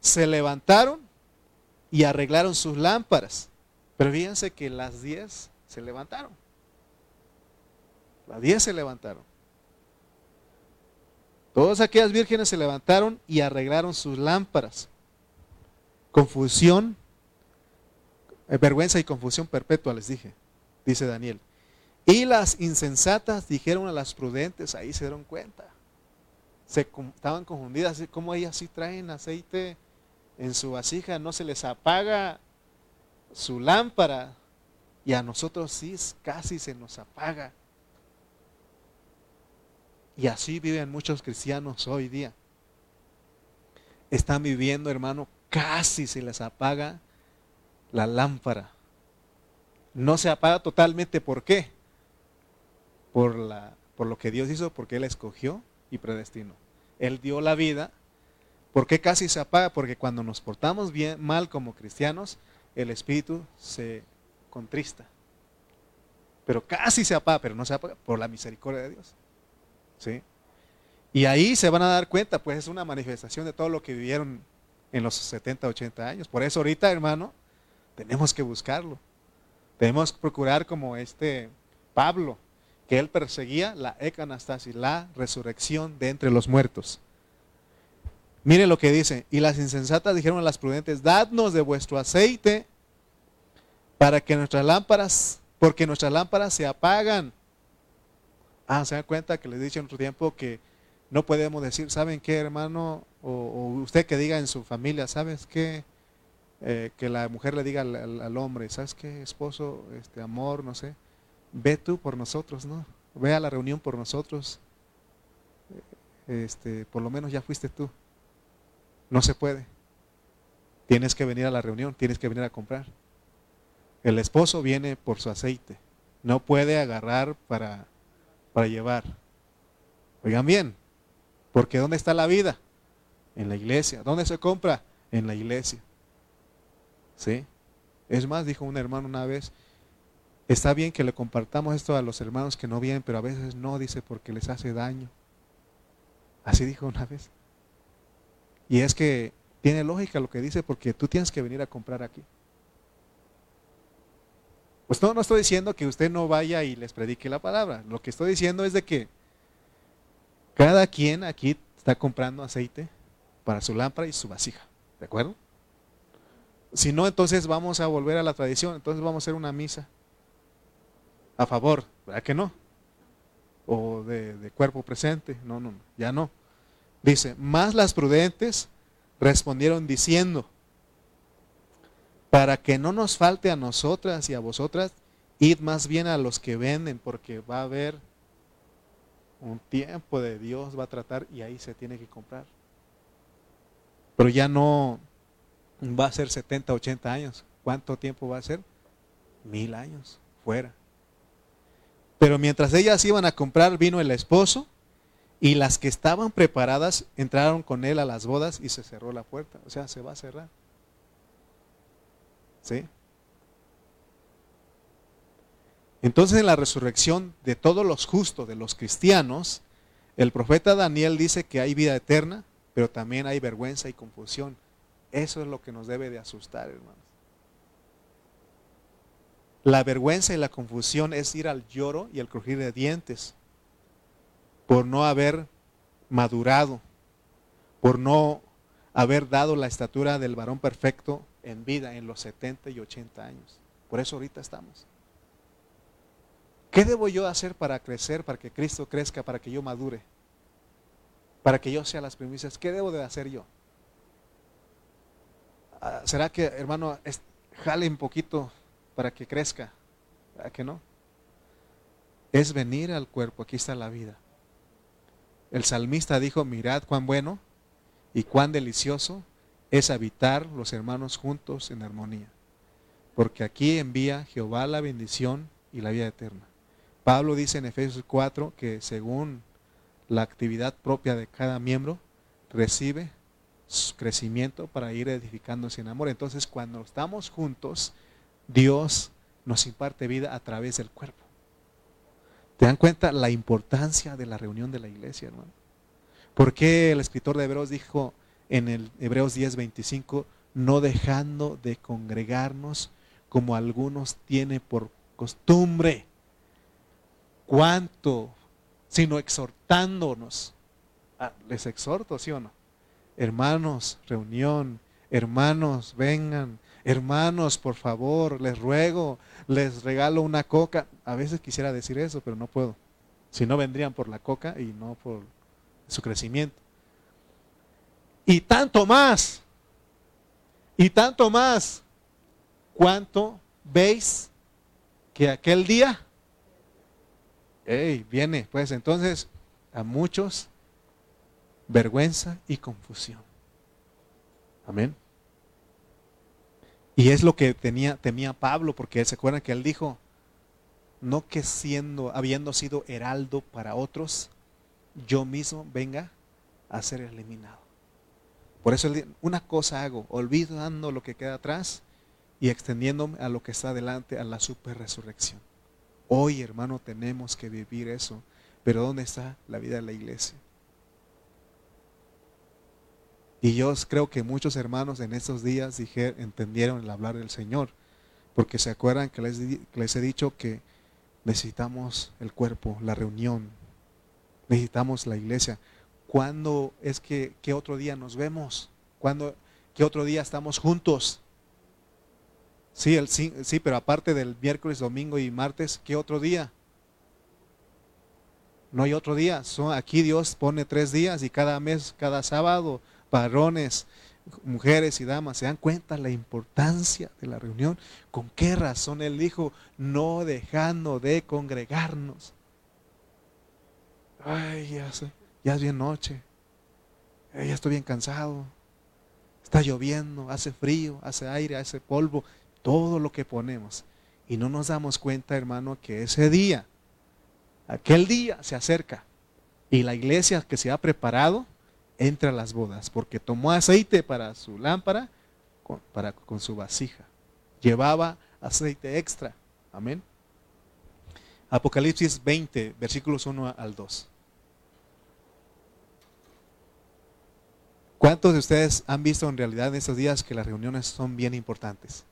Se levantaron y arreglaron sus lámparas. Pero fíjense que las diez se levantaron. Las diez se levantaron. Todas aquellas vírgenes se levantaron y arreglaron sus lámparas. Confusión, eh, vergüenza y confusión perpetua, les dije, dice Daniel. Y las insensatas dijeron a las prudentes, ahí se dieron cuenta. Se, estaban confundidas, como ellas sí traen aceite en su vasija, no se les apaga su lámpara y a nosotros sí casi se nos apaga. Y así viven muchos cristianos hoy día. Están viviendo, hermano, casi se les apaga la lámpara. No se apaga totalmente, ¿por qué? por, la, por lo que Dios hizo, porque Él escogió y predestinó. Él dio la vida. ¿Por qué casi se apaga? Porque cuando nos portamos bien, mal como cristianos, el espíritu se contrista. Pero casi se apaga, pero no se apaga por la misericordia de Dios. ¿Sí? Y ahí se van a dar cuenta, pues es una manifestación de todo lo que vivieron en los 70, 80 años. Por eso ahorita, hermano, tenemos que buscarlo. Tenemos que procurar como este Pablo, que él perseguía la ecanastasis, la resurrección de entre los muertos. Mire lo que dice, y las insensatas dijeron a las prudentes, dadnos de vuestro aceite para que nuestras lámparas, porque nuestras lámparas se apagan. Ah, se dan cuenta que les dicho en otro tiempo que no podemos decir, ¿saben qué, hermano? O, usted que diga en su familia, ¿sabes qué? Eh, que la mujer le diga al, hombre, ¿sabes qué, esposo, este amor, no sé? Ve tú por nosotros, ¿no? Ve a la reunión por nosotros. Este, por lo menos ya fuiste tú. No se puede. Tienes que venir a la reunión, tienes que venir a comprar. El esposo viene por su aceite. No puede agarrar para, para llevar. Oigan bien, porque ¿dónde está la vida? En la iglesia. ¿Dónde se compra? En la iglesia. ¿Sí? Es más, dijo un hermano una vez, está bien que le compartamos esto a los hermanos que no vienen, pero a veces no, dice, porque les hace daño. Así dijo una vez. Y es que tiene lógica lo que dice, porque tú tienes que venir a comprar aquí. Pues no, no estoy diciendo que usted no vaya y les predique la palabra. Lo que estoy diciendo es de que cada quien aquí está comprando aceite para su lámpara y su vasija. ¿De acuerdo? Si no, entonces vamos a volver a la tradición. Entonces vamos a hacer una misa a favor. ¿Verdad que no? O de, de cuerpo presente. No, no, no, ya no. Dice, más las prudentes respondieron diciendo, para que no nos falte a nosotras y a vosotras, id más bien a los que venden, porque va a haber un tiempo de Dios, va a tratar y ahí se tiene que comprar. Pero ya no va a ser 70, 80 años. ¿Cuánto tiempo va a ser? Mil años, fuera. Pero mientras ellas iban a comprar, vino el esposo y las que estaban preparadas entraron con él a las bodas y se cerró la puerta. O sea, se va a cerrar. Entonces en la resurrección de todos los justos, de los cristianos, el profeta Daniel dice que hay vida eterna, pero también hay vergüenza y confusión. Eso es lo que nos debe de asustar, hermanos. La vergüenza y la confusión es ir al lloro y al crujir de dientes por no haber madurado, por no haber dado la estatura del varón perfecto en vida en los 70 y 80 años. Por eso ahorita estamos. ¿Qué debo yo hacer para crecer, para que Cristo crezca, para que yo madure? Para que yo sea las primicias. ¿Qué debo de hacer yo? Ah, ¿Será que, hermano, jale un poquito para que crezca? ¿Verdad que no? Es venir al cuerpo, aquí está la vida. El salmista dijo, mirad cuán bueno y cuán delicioso es habitar los hermanos juntos en armonía. Porque aquí envía Jehová la bendición y la vida eterna. Pablo dice en Efesios 4 que según la actividad propia de cada miembro, recibe su crecimiento para ir edificándose en amor. Entonces cuando estamos juntos, Dios nos imparte vida a través del cuerpo. ¿Te dan cuenta la importancia de la reunión de la iglesia, hermano? ¿Por qué el escritor de Hebreos dijo en el Hebreos 10:25, no dejando de congregarnos como algunos tienen por costumbre? ¿Cuánto? Sino exhortándonos. Ah, les exhorto, ¿sí o no? Hermanos, reunión, hermanos, vengan, hermanos, por favor, les ruego, les regalo una coca. A veces quisiera decir eso, pero no puedo. Si no, vendrían por la coca y no por su crecimiento. Y tanto más, y tanto más, cuánto veis que aquel día, hey, viene, pues entonces a muchos vergüenza y confusión. Amén. Y es lo que tenía, temía Pablo, porque se acuerdan que él dijo, no que siendo, habiendo sido heraldo para otros, yo mismo venga a ser eliminado. Por eso una cosa hago, olvidando lo que queda atrás y extendiéndome a lo que está delante, a la super resurrección. Hoy, hermano, tenemos que vivir eso. Pero ¿dónde está la vida de la iglesia? Y yo creo que muchos hermanos en estos días dijeron, entendieron el hablar del Señor, porque se acuerdan que les he dicho que necesitamos el cuerpo, la reunión, necesitamos la iglesia. ¿Cuándo es que qué otro día nos vemos? ¿Cuándo, qué otro día estamos juntos? Sí, el, sí, pero aparte del miércoles, domingo y martes, ¿qué otro día? No hay otro día. Son, aquí Dios pone tres días y cada mes, cada sábado, varones, mujeres y damas, se dan cuenta la importancia de la reunión. ¿Con qué razón Él dijo, no dejando de congregarnos? Ay, ya, ya es bien noche. ya estoy bien cansado. Está lloviendo, hace frío, hace aire, hace polvo, todo lo que ponemos. Y no nos damos cuenta, hermano, que ese día Aquel día se acerca y la iglesia que se ha preparado entra a las bodas porque tomó aceite para su lámpara con, para, con su vasija. Llevaba aceite extra. Amén. Apocalipsis 20, versículos 1 al 2. ¿Cuántos de ustedes han visto en realidad en estos días que las reuniones son bien importantes?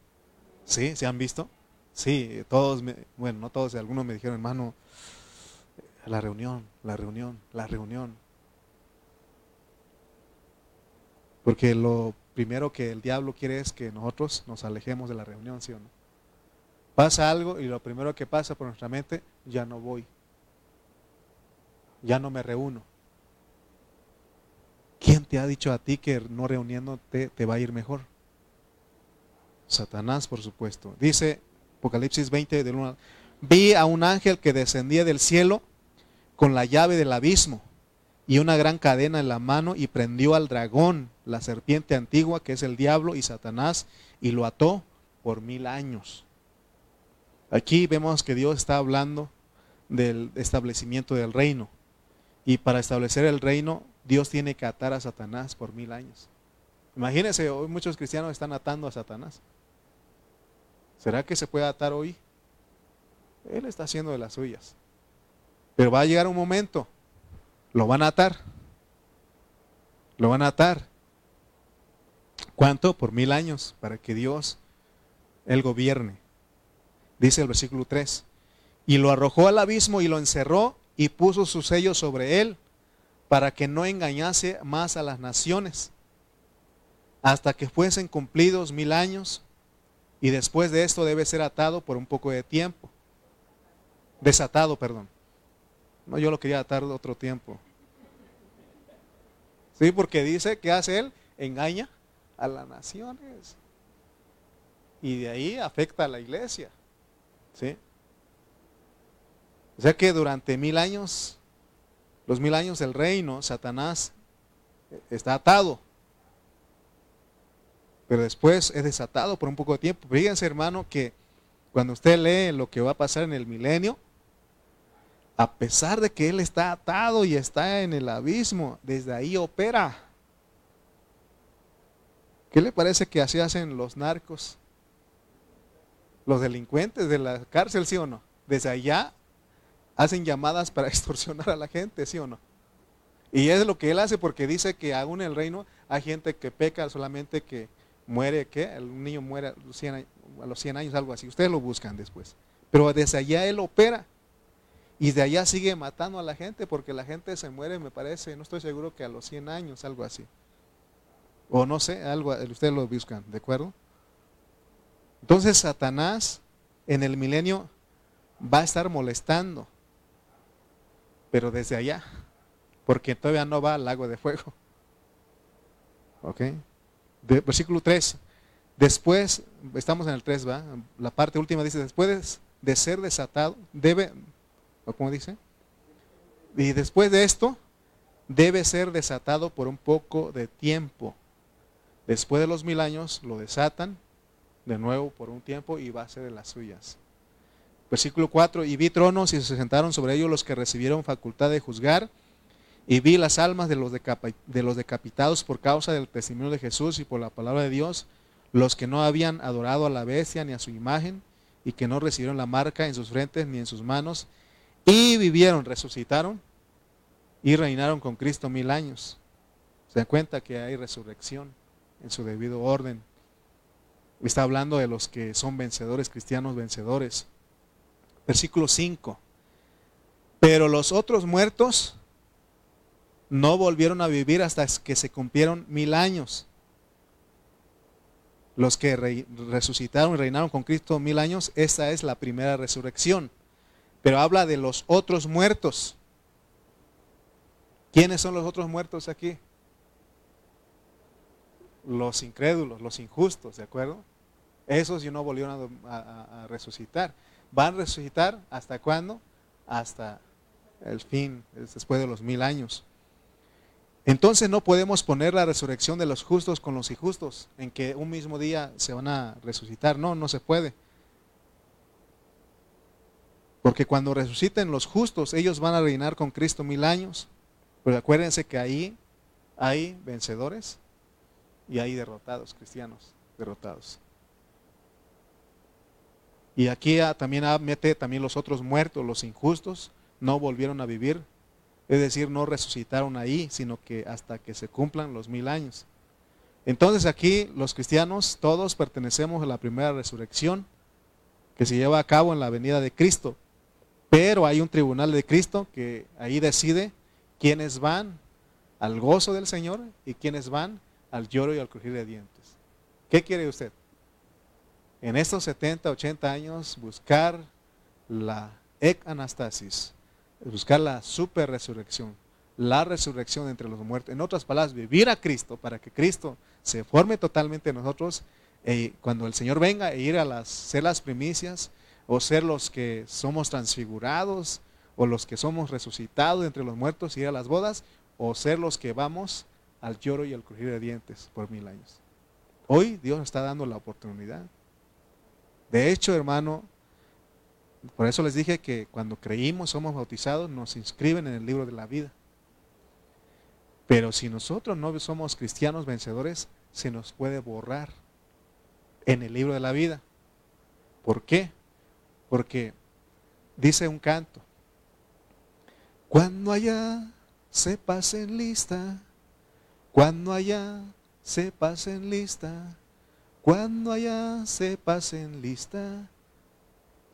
¿Sí? ¿Se han visto? Sí, todos, bueno, no todos, algunos me dijeron, hermano, la reunión, la reunión, la reunión. Porque lo primero que el diablo quiere es que nosotros nos alejemos de la reunión, ¿sí o no? Pasa algo y lo primero que pasa por nuestra mente, ya no voy. Ya no me reúno. ¿Quién te ha dicho a ti que no reuniéndote te va a ir mejor? Satanás, por supuesto. Dice Apocalipsis 20, de 1 Vi a un ángel que descendía del cielo con la llave del abismo y una gran cadena en la mano y prendió al dragón, la serpiente antigua que es el diablo y Satanás, y lo ató por mil años. Aquí vemos que Dios está hablando del establecimiento del reino. Y para establecer el reino, Dios tiene que atar a Satanás por mil años. Imagínense, hoy muchos cristianos están atando a Satanás. ¿Será que se puede atar hoy? Él está haciendo de las suyas. Pero va a llegar un momento, lo van a atar. Lo van a atar. ¿Cuánto? Por mil años, para que Dios, Él gobierne. Dice el versículo 3. Y lo arrojó al abismo y lo encerró y puso su sello sobre él para que no engañase más a las naciones, hasta que fuesen cumplidos mil años, y después de esto debe ser atado por un poco de tiempo. Desatado, perdón. No, yo lo quería atar otro tiempo. Sí, porque dice que hace él, engaña a las naciones. Y de ahí afecta a la iglesia. ¿Sí? O sea que durante mil años, los mil años del reino, Satanás está atado. Pero después es desatado por un poco de tiempo. Fíjense, hermano, que cuando usted lee lo que va a pasar en el milenio, a pesar de que él está atado y está en el abismo, desde ahí opera. ¿Qué le parece que así hacen los narcos? Los delincuentes de la cárcel, ¿sí o no? Desde allá hacen llamadas para [laughs] extorsionar a la gente, ¿sí o no? Y es lo que él hace porque dice que aún en el reino hay gente que peca solamente que muere, ¿qué? El niño muere a los 100, a los 100 años, algo así. Ustedes lo buscan después. Pero desde allá él opera. Y de allá sigue matando a la gente porque la gente se muere, me parece, no estoy seguro que a los 100 años, algo así. O no sé, algo, ustedes lo buscan, ¿de acuerdo? Entonces Satanás en el milenio va a estar molestando, pero desde allá, porque todavía no va al lago de fuego. ¿Ok? versículo 3. Después, estamos en el 3, ¿va? La parte última dice, después de ser desatado, debe, ¿O cómo dice? Y después de esto, debe ser desatado por un poco de tiempo. Después de los mil años, lo desatan de nuevo por un tiempo y va a ser de las suyas. Versículo 4, y vi tronos y se sentaron sobre ellos los que recibieron facultad de juzgar, y vi las almas de los, de los decapitados por causa del testimonio de Jesús y por la palabra de Dios, los que no habían adorado a la bestia ni a su imagen, y que no recibieron la marca en sus frentes ni en sus manos, y vivieron, resucitaron y reinaron con Cristo mil años. Se da cuenta que hay resurrección en su debido orden. Está hablando de los que son vencedores, cristianos vencedores. Versículo 5. Pero los otros muertos no volvieron a vivir hasta que se cumplieron mil años. Los que resucitaron y reinaron con Cristo mil años, esa es la primera resurrección. Pero habla de los otros muertos. ¿Quiénes son los otros muertos aquí? los incrédulos, los injustos, ¿de acuerdo? Esos ya no volvieron a, resucitar. ¿Van a resucitar hasta cuándo? Hasta el fin, después de los mil años. Entonces no podemos poner la resurrección de los justos con los injustos, en que un mismo día se van a resucitar. No, no se puede. Porque cuando resuciten los justos, ellos van a reinar con Cristo mil años. Pero acuérdense que ahí hay vencedores y hay derrotados, cristianos, derrotados. Y aquí también mete también los otros muertos, los injustos, no volvieron a vivir, es decir, no resucitaron ahí, sino que hasta que se cumplan los mil años. Entonces aquí los cristianos todos pertenecemos a la primera resurrección que se lleva a cabo en la venida de Cristo. Pero hay un tribunal de Cristo que ahí decide quiénes van al gozo del Señor y quiénes van al lloro y al crujir de dientes. ¿Qué quiere usted? En estos 70, 80 años buscar la ec anastasis, buscar la super resurrección, la resurrección entre los muertos. En otras palabras, vivir a Cristo para que Cristo se forme totalmente en nosotros. Y cuando el Señor venga e ir a las, ser las primicias o ser los que somos transfigurados o los que somos resucitados entre los muertos y ir a las bodas o ser los que vamos al lloro y al crujir de dientes por mil años. Hoy Dios está dando la oportunidad. De hecho, hermano, por eso les dije que cuando creímos, somos bautizados, nos inscriben en el libro de la vida. Pero si nosotros no somos cristianos vencedores, se nos puede borrar en el libro de la vida. ¿Por qué? Porque dice un canto, cuando allá se pasen lista cuando allá se pasen lista, cuando allá se pasen lista,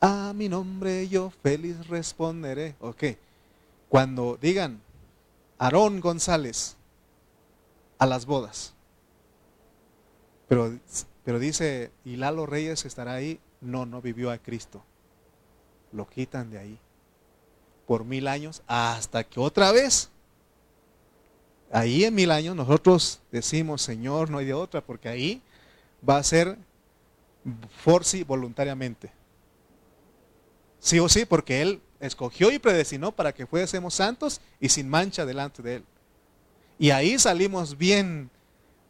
a mi nombre yo feliz responderé. Ok, cuando digan Aarón González a las bodas, pero, pero dice, y Lalo Reyes estará ahí, no, no vivió a Cristo. Lo quitan de ahí por mil años hasta que otra vez Ahí en mil años nosotros decimos, Señor, no hay de otra, porque ahí va a ser forci voluntariamente. Sí o sí, porque Él escogió y predestinó para que fuésemos santos y sin mancha delante de Él. Y ahí salimos bien,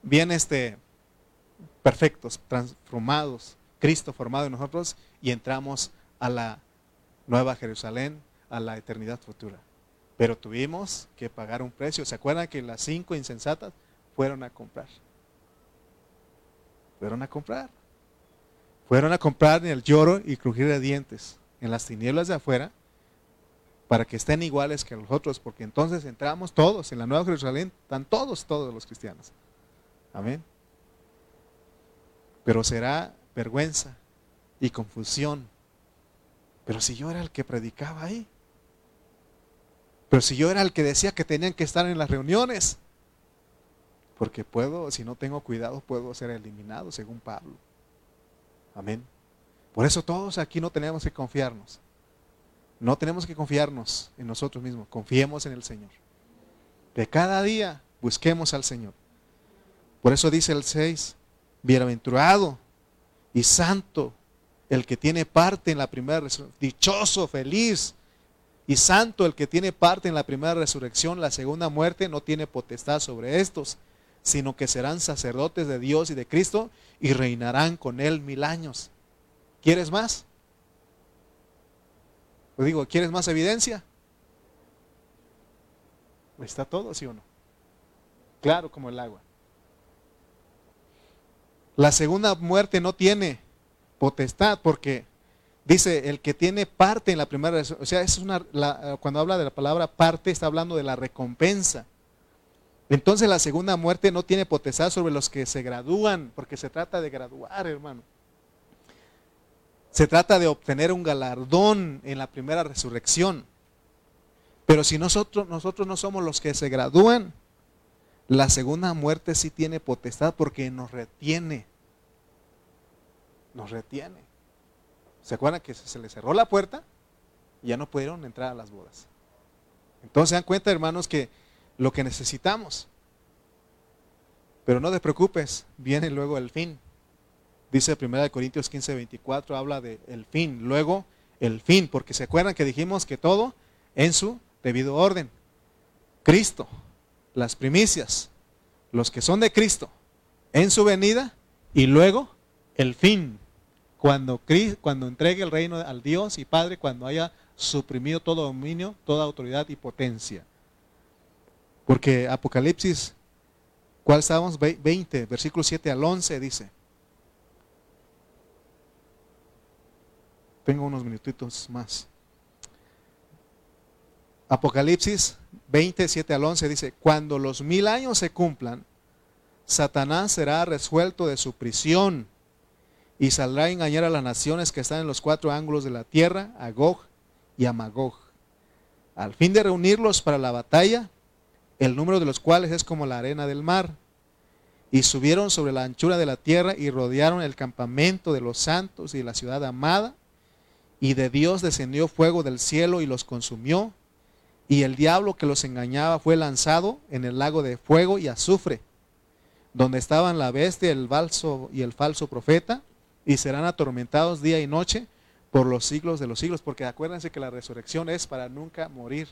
bien este, perfectos, transformados, Cristo formado en nosotros y entramos a la nueva Jerusalén, a la eternidad futura. Pero tuvimos que pagar un precio. ¿Se acuerdan que las cinco insensatas fueron a comprar? Fueron a comprar. Fueron a comprar en el lloro y crujir de dientes, en las tinieblas de afuera, para que estén iguales que los otros, porque entonces entramos todos en la Nueva Jerusalén, están todos, todos los cristianos. Amén. Pero será vergüenza y confusión. Pero si yo era el que predicaba ahí, pero si yo era el que decía que tenían que estar en las reuniones, porque puedo, si no tengo cuidado, puedo ser eliminado, según Pablo. Amén. Por eso todos aquí no tenemos que confiarnos. No tenemos que confiarnos en nosotros mismos, confiemos en el Señor. De cada día busquemos al Señor. Por eso dice el 6, bienaventurado y santo el que tiene parte en la primera resurrección, dichoso, feliz, y santo el que tiene parte en la primera resurrección, la segunda muerte no tiene potestad sobre estos, sino que serán sacerdotes de Dios y de Cristo y reinarán con él mil años. ¿Quieres más? Pues digo, ¿quieres más evidencia? ¿Está todo, sí o no? Claro como el agua. La segunda muerte no tiene potestad porque Dice, el que tiene parte en la primera, o sea, es una, cuando habla de la palabra parte, está hablando de la recompensa. Entonces la segunda muerte no tiene potestad sobre los que se gradúan, porque se trata de graduar, hermano. Se trata de obtener un galardón en la primera resurrección. Pero si nosotros, nosotros no somos los que se gradúan, la segunda muerte sí tiene potestad porque nos retiene. Nos retiene. ¿Se acuerdan que se le cerró la puerta? Y ya no pudieron entrar a las bodas. Entonces se dan cuenta, hermanos, que lo que necesitamos. Pero no te preocupes, viene luego el fin. Dice 1 Corintios 15, 24, habla de el fin. Luego el fin, porque se acuerdan que dijimos que todo en su debido orden. Cristo, las primicias, los que son de Cristo, en su venida y luego el fin. Cuando, cuando entregue el reino al Dios y Padre, cuando haya suprimido todo dominio, toda autoridad y potencia. Porque Apocalipsis, ¿cuál estábamos? 20, versículo 7 al 11 dice. Tengo unos minutitos más. Apocalipsis 27 al 11 dice, cuando los mil años se cumplan, Satanás será resuelto de su prisión y saldrá a engañar a las naciones que están en los cuatro ángulos de la tierra, a Gog y a Magog, al fin de reunirlos para la batalla, el número de los cuales es como la arena del mar. Y subieron sobre la anchura de la tierra y rodearon el campamento de los santos y la ciudad amada. Y de Dios descendió fuego del cielo y los consumió y el diablo que los engañaba fue lanzado en el lago de fuego y azufre, donde estaban la bestia, el falso y el falso profeta, y serán atormentados día y noche por los siglos de los siglos, porque acuérdense que la resurrección es para nunca morir,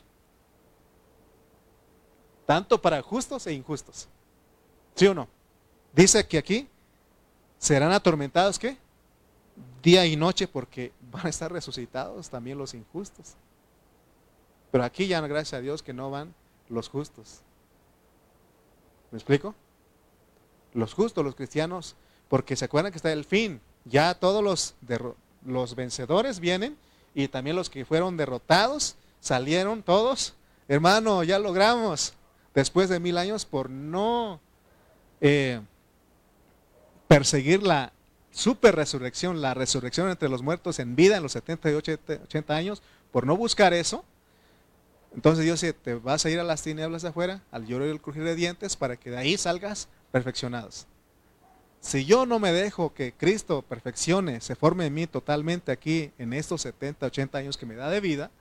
tanto para justos e injustos. ¿Sí o no? Dice que aquí serán atormentados, ¿qué? Día y noche, porque van a estar resucitados también los injustos. Pero aquí ya, gracias a Dios, que no van los justos. ¿Me explico? Los justos, los cristianos, porque se acuerdan que está el fin. Ya todos los, los vencedores vienen y también los que fueron derrotados salieron todos. Hermano, ya logramos, después de mil años, por no eh, perseguir la super resurrección, la resurrección entre los muertos en vida en los 70 y 80 años, por no buscar eso, entonces Dios dice, te vas a ir a las tinieblas de afuera, al lloro y el crujir de dientes, para que de ahí salgas perfeccionados. Si yo no me dejo que Cristo perfeccione, se forme en mí totalmente aquí en estos 70, 80 años que me da de vida,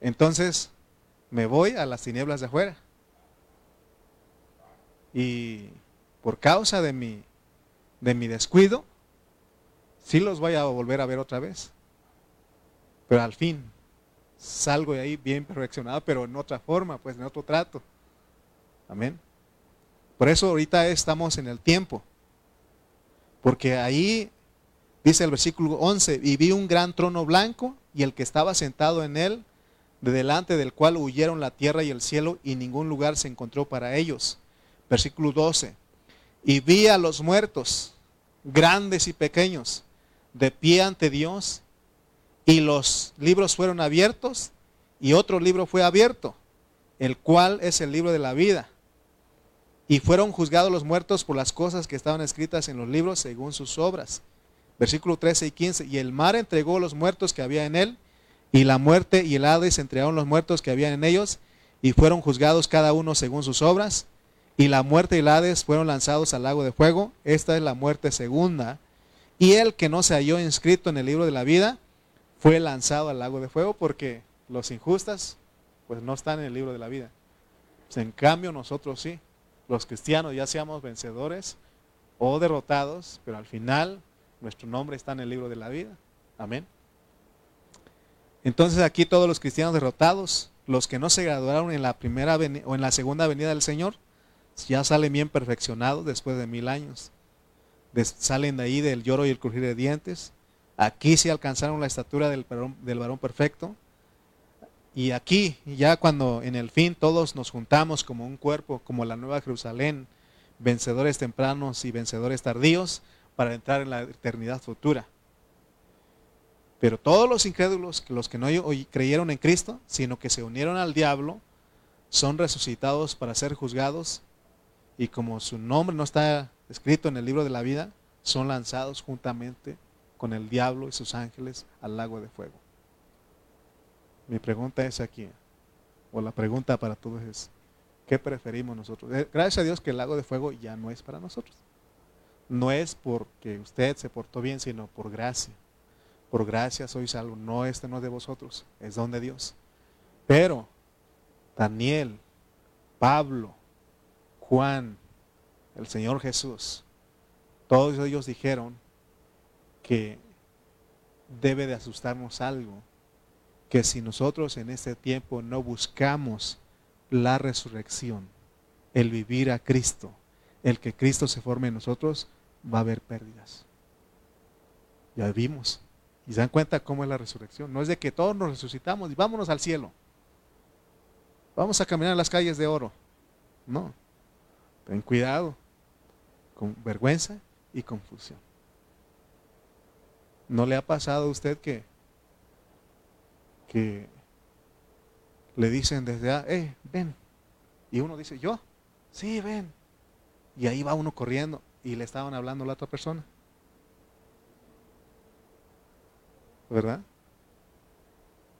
entonces me voy a las tinieblas de afuera. Y por causa de mi, de mi descuido, sí los voy a volver a ver otra vez. Pero al fin, salgo de ahí bien perfeccionado, pero en otra forma, pues en otro trato. Amén. Por eso ahorita estamos en el tiempo. Porque ahí dice el versículo 11, y vi un gran trono blanco y el que estaba sentado en él, de delante del cual huyeron la tierra y el cielo y ningún lugar se encontró para ellos. Versículo 12, y vi a los muertos, grandes y pequeños, de pie ante Dios y los libros fueron abiertos y otro libro fue abierto, el cual es el libro de la vida. Y fueron juzgados los muertos por las cosas que estaban escritas en los libros según sus obras. Versículo 13 y 15. Y el mar entregó los muertos que había en él, y la muerte y el Hades entregaron los muertos que había en ellos, y fueron juzgados cada uno según sus obras. Y la muerte y el Hades fueron lanzados al lago de fuego. Esta es la muerte segunda. Y el que no se halló inscrito en el libro de la vida, fue lanzado al lago de fuego porque los injustas pues no están en el libro de la vida. Pues, en cambio nosotros sí, los cristianos ya seamos vencedores o derrotados, pero al final nuestro nombre está en el libro de la vida. Amén. Entonces aquí todos los cristianos derrotados, los que no se graduaron en la primera o en la segunda venida del Señor, ya salen bien perfeccionados después de mil años. salen de ahí del lloro y el crujir de dientes, Aquí sí alcanzaron la estatura del varón, del varón perfecto. Y aquí, ya cuando en el fin todos nos juntamos como un cuerpo, como la Nueva Jerusalén, vencedores tempranos y vencedores tardíos, para entrar en la eternidad futura. Pero todos los incrédulos, los que no creyeron en Cristo, sino que se unieron al diablo, son resucitados para ser juzgados y como su nombre no está escrito en el libro de la vida, son lanzados juntamente con el diablo y sus ángeles al lago de fuego. Mi pregunta es aquí, o la pregunta para todos es, ¿qué preferimos nosotros? Eh, gracias a Dios que el lago de fuego ya no es para nosotros. No es porque usted se portó bien, sino por gracia. Por gracia soy salvo. No, este no es de vosotros, es don de Dios. Pero Daniel, Pablo, Juan, el Señor Jesús, todos ellos dijeron que debe de asustarnos algo, que si nosotros en este tiempo no buscamos la resurrección, el vivir a Cristo, el que Cristo se forme en nosotros, va a haber pérdidas. Ya vimos. Y se dan cuenta cómo es la resurrección. No es de que todos nos resucitamos y vámonos al cielo. Vamos a caminar en las calles de oro. No. Ten cuidado. Con vergüenza y confusión. ¿No le ha pasado a usted que, que le dicen desde, ah, eh, ven? Y uno dice, yo, sí, ven. Y ahí va uno corriendo y le estaban hablando a la otra persona. ¿Verdad?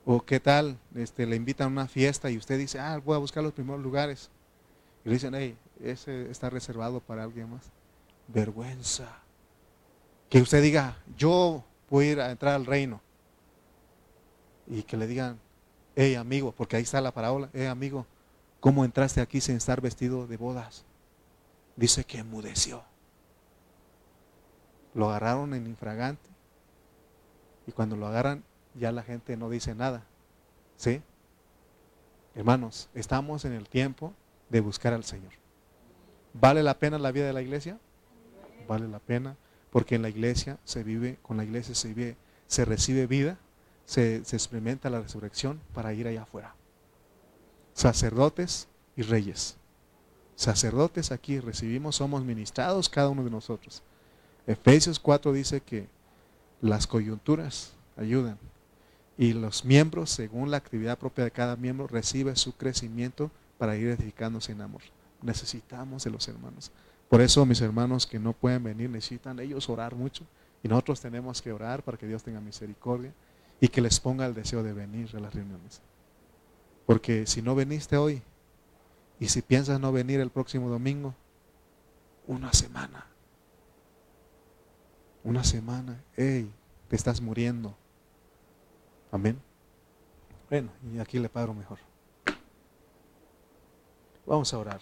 O qué tal, este, le invitan a una fiesta y usted dice, ah, voy a buscar los primeros lugares. Y le dicen, hey, ese está reservado para alguien más. Vergüenza. Que usted diga, yo voy a ir a entrar al reino. Y que le digan, hey amigo, porque ahí está la parábola, hey amigo, ¿cómo entraste aquí sin estar vestido de bodas? Dice que enmudeció. Lo agarraron en infragante. Y cuando lo agarran, ya la gente no dice nada. ¿Sí? Hermanos, estamos en el tiempo de buscar al Señor. ¿Vale la pena la vida de la iglesia? Vale la pena, porque en la iglesia se vive, con la iglesia se vive, se recibe vida, se, se experimenta la resurrección para ir allá afuera. Sacerdotes y reyes. Sacerdotes aquí recibimos, somos ministrados cada uno de nosotros. Efesios 4 dice que las coyunturas ayudan y los miembros, según la actividad propia de cada miembro, recibe su crecimiento para ir edificándose en amor. Necesitamos de los hermanos. Por eso mis hermanos que no pueden venir necesitan ellos orar mucho y nosotros tenemos que orar para que Dios tenga misericordia y que les ponga el deseo de venir a las reuniones. Porque si no veniste hoy y si piensas no venir el próximo domingo, una semana una semana, hey, te estás muriendo. Amén. Bueno, y aquí le paro mejor. Vamos a orar.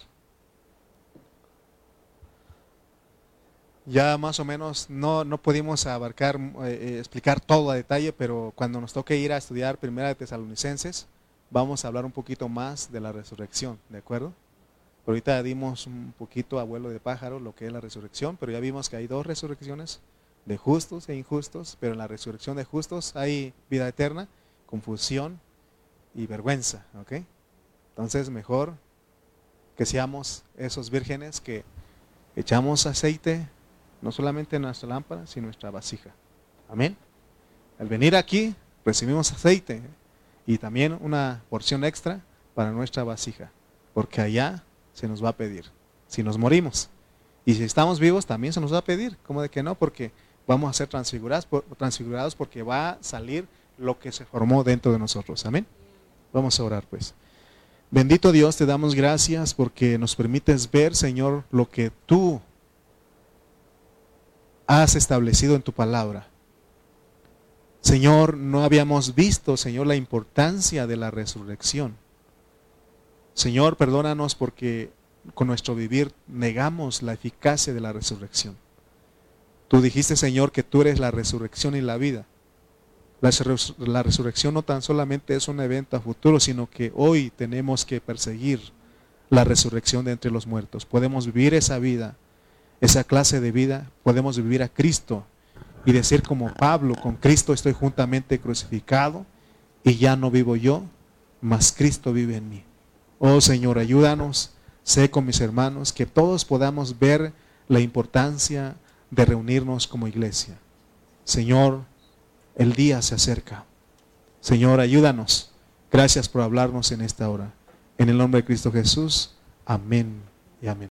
Ya más o menos no, no pudimos abarcar, eh, eh, explicar todo a detalle, pero cuando nos toque ir a estudiar Primera de Tesalonicenses, vamos a hablar un poquito más de la resurrección, ¿de acuerdo? Ahorita dimos un poquito a vuelo de pájaro lo que es la resurrección, pero ya vimos que hay dos resurrecciones de justos e injustos, pero en la resurrección de justos hay vida eterna, confusión y vergüenza. Entonces mejor que seamos esos vírgenes que echamos aceite no solamente en nuestra lámpara, sino en nuestra vasija. Amén. Al venir aquí recibimos aceite y también una porción extra para nuestra vasija, porque allá se nos va a pedir. Si nos morimos y si estamos vivos, también se nos va a pedir. ¿Cómo de que no? Porque vamos a ser transfigurados, transfigurados porque va a salir lo que se formó dentro de nosotros. Amén. Vamos a orar pues. Bendito Dios, te damos gracias porque nos permites ver, Señor, lo que tú has establecido en tu palabra. Señor, no habíamos visto, Señor, la importancia de la resurrección. Señor, perdónanos porque con nuestro vivir negamos la eficacia de la resurrección. Tú dijiste, Señor, que tú eres la resurrección y la vida. La, resurrección no tan solamente es un evento a futuro, sino que hoy tenemos que perseguir la resurrección de entre los muertos. Podemos vivir esa vida, esa clase de vida, podemos vivir a Cristo y decir como Pablo, con Cristo estoy juntamente crucificado y ya no vivo yo, mas Cristo vive en mí. Oh Señor, ayúdanos, sé con mis hermanos, que todos podamos ver la importancia de reunirnos como iglesia. Señor, el día se acerca. Señor, ayúdanos. Gracias por hablarnos en esta hora. En el nombre de Cristo Jesús. Amén y amén.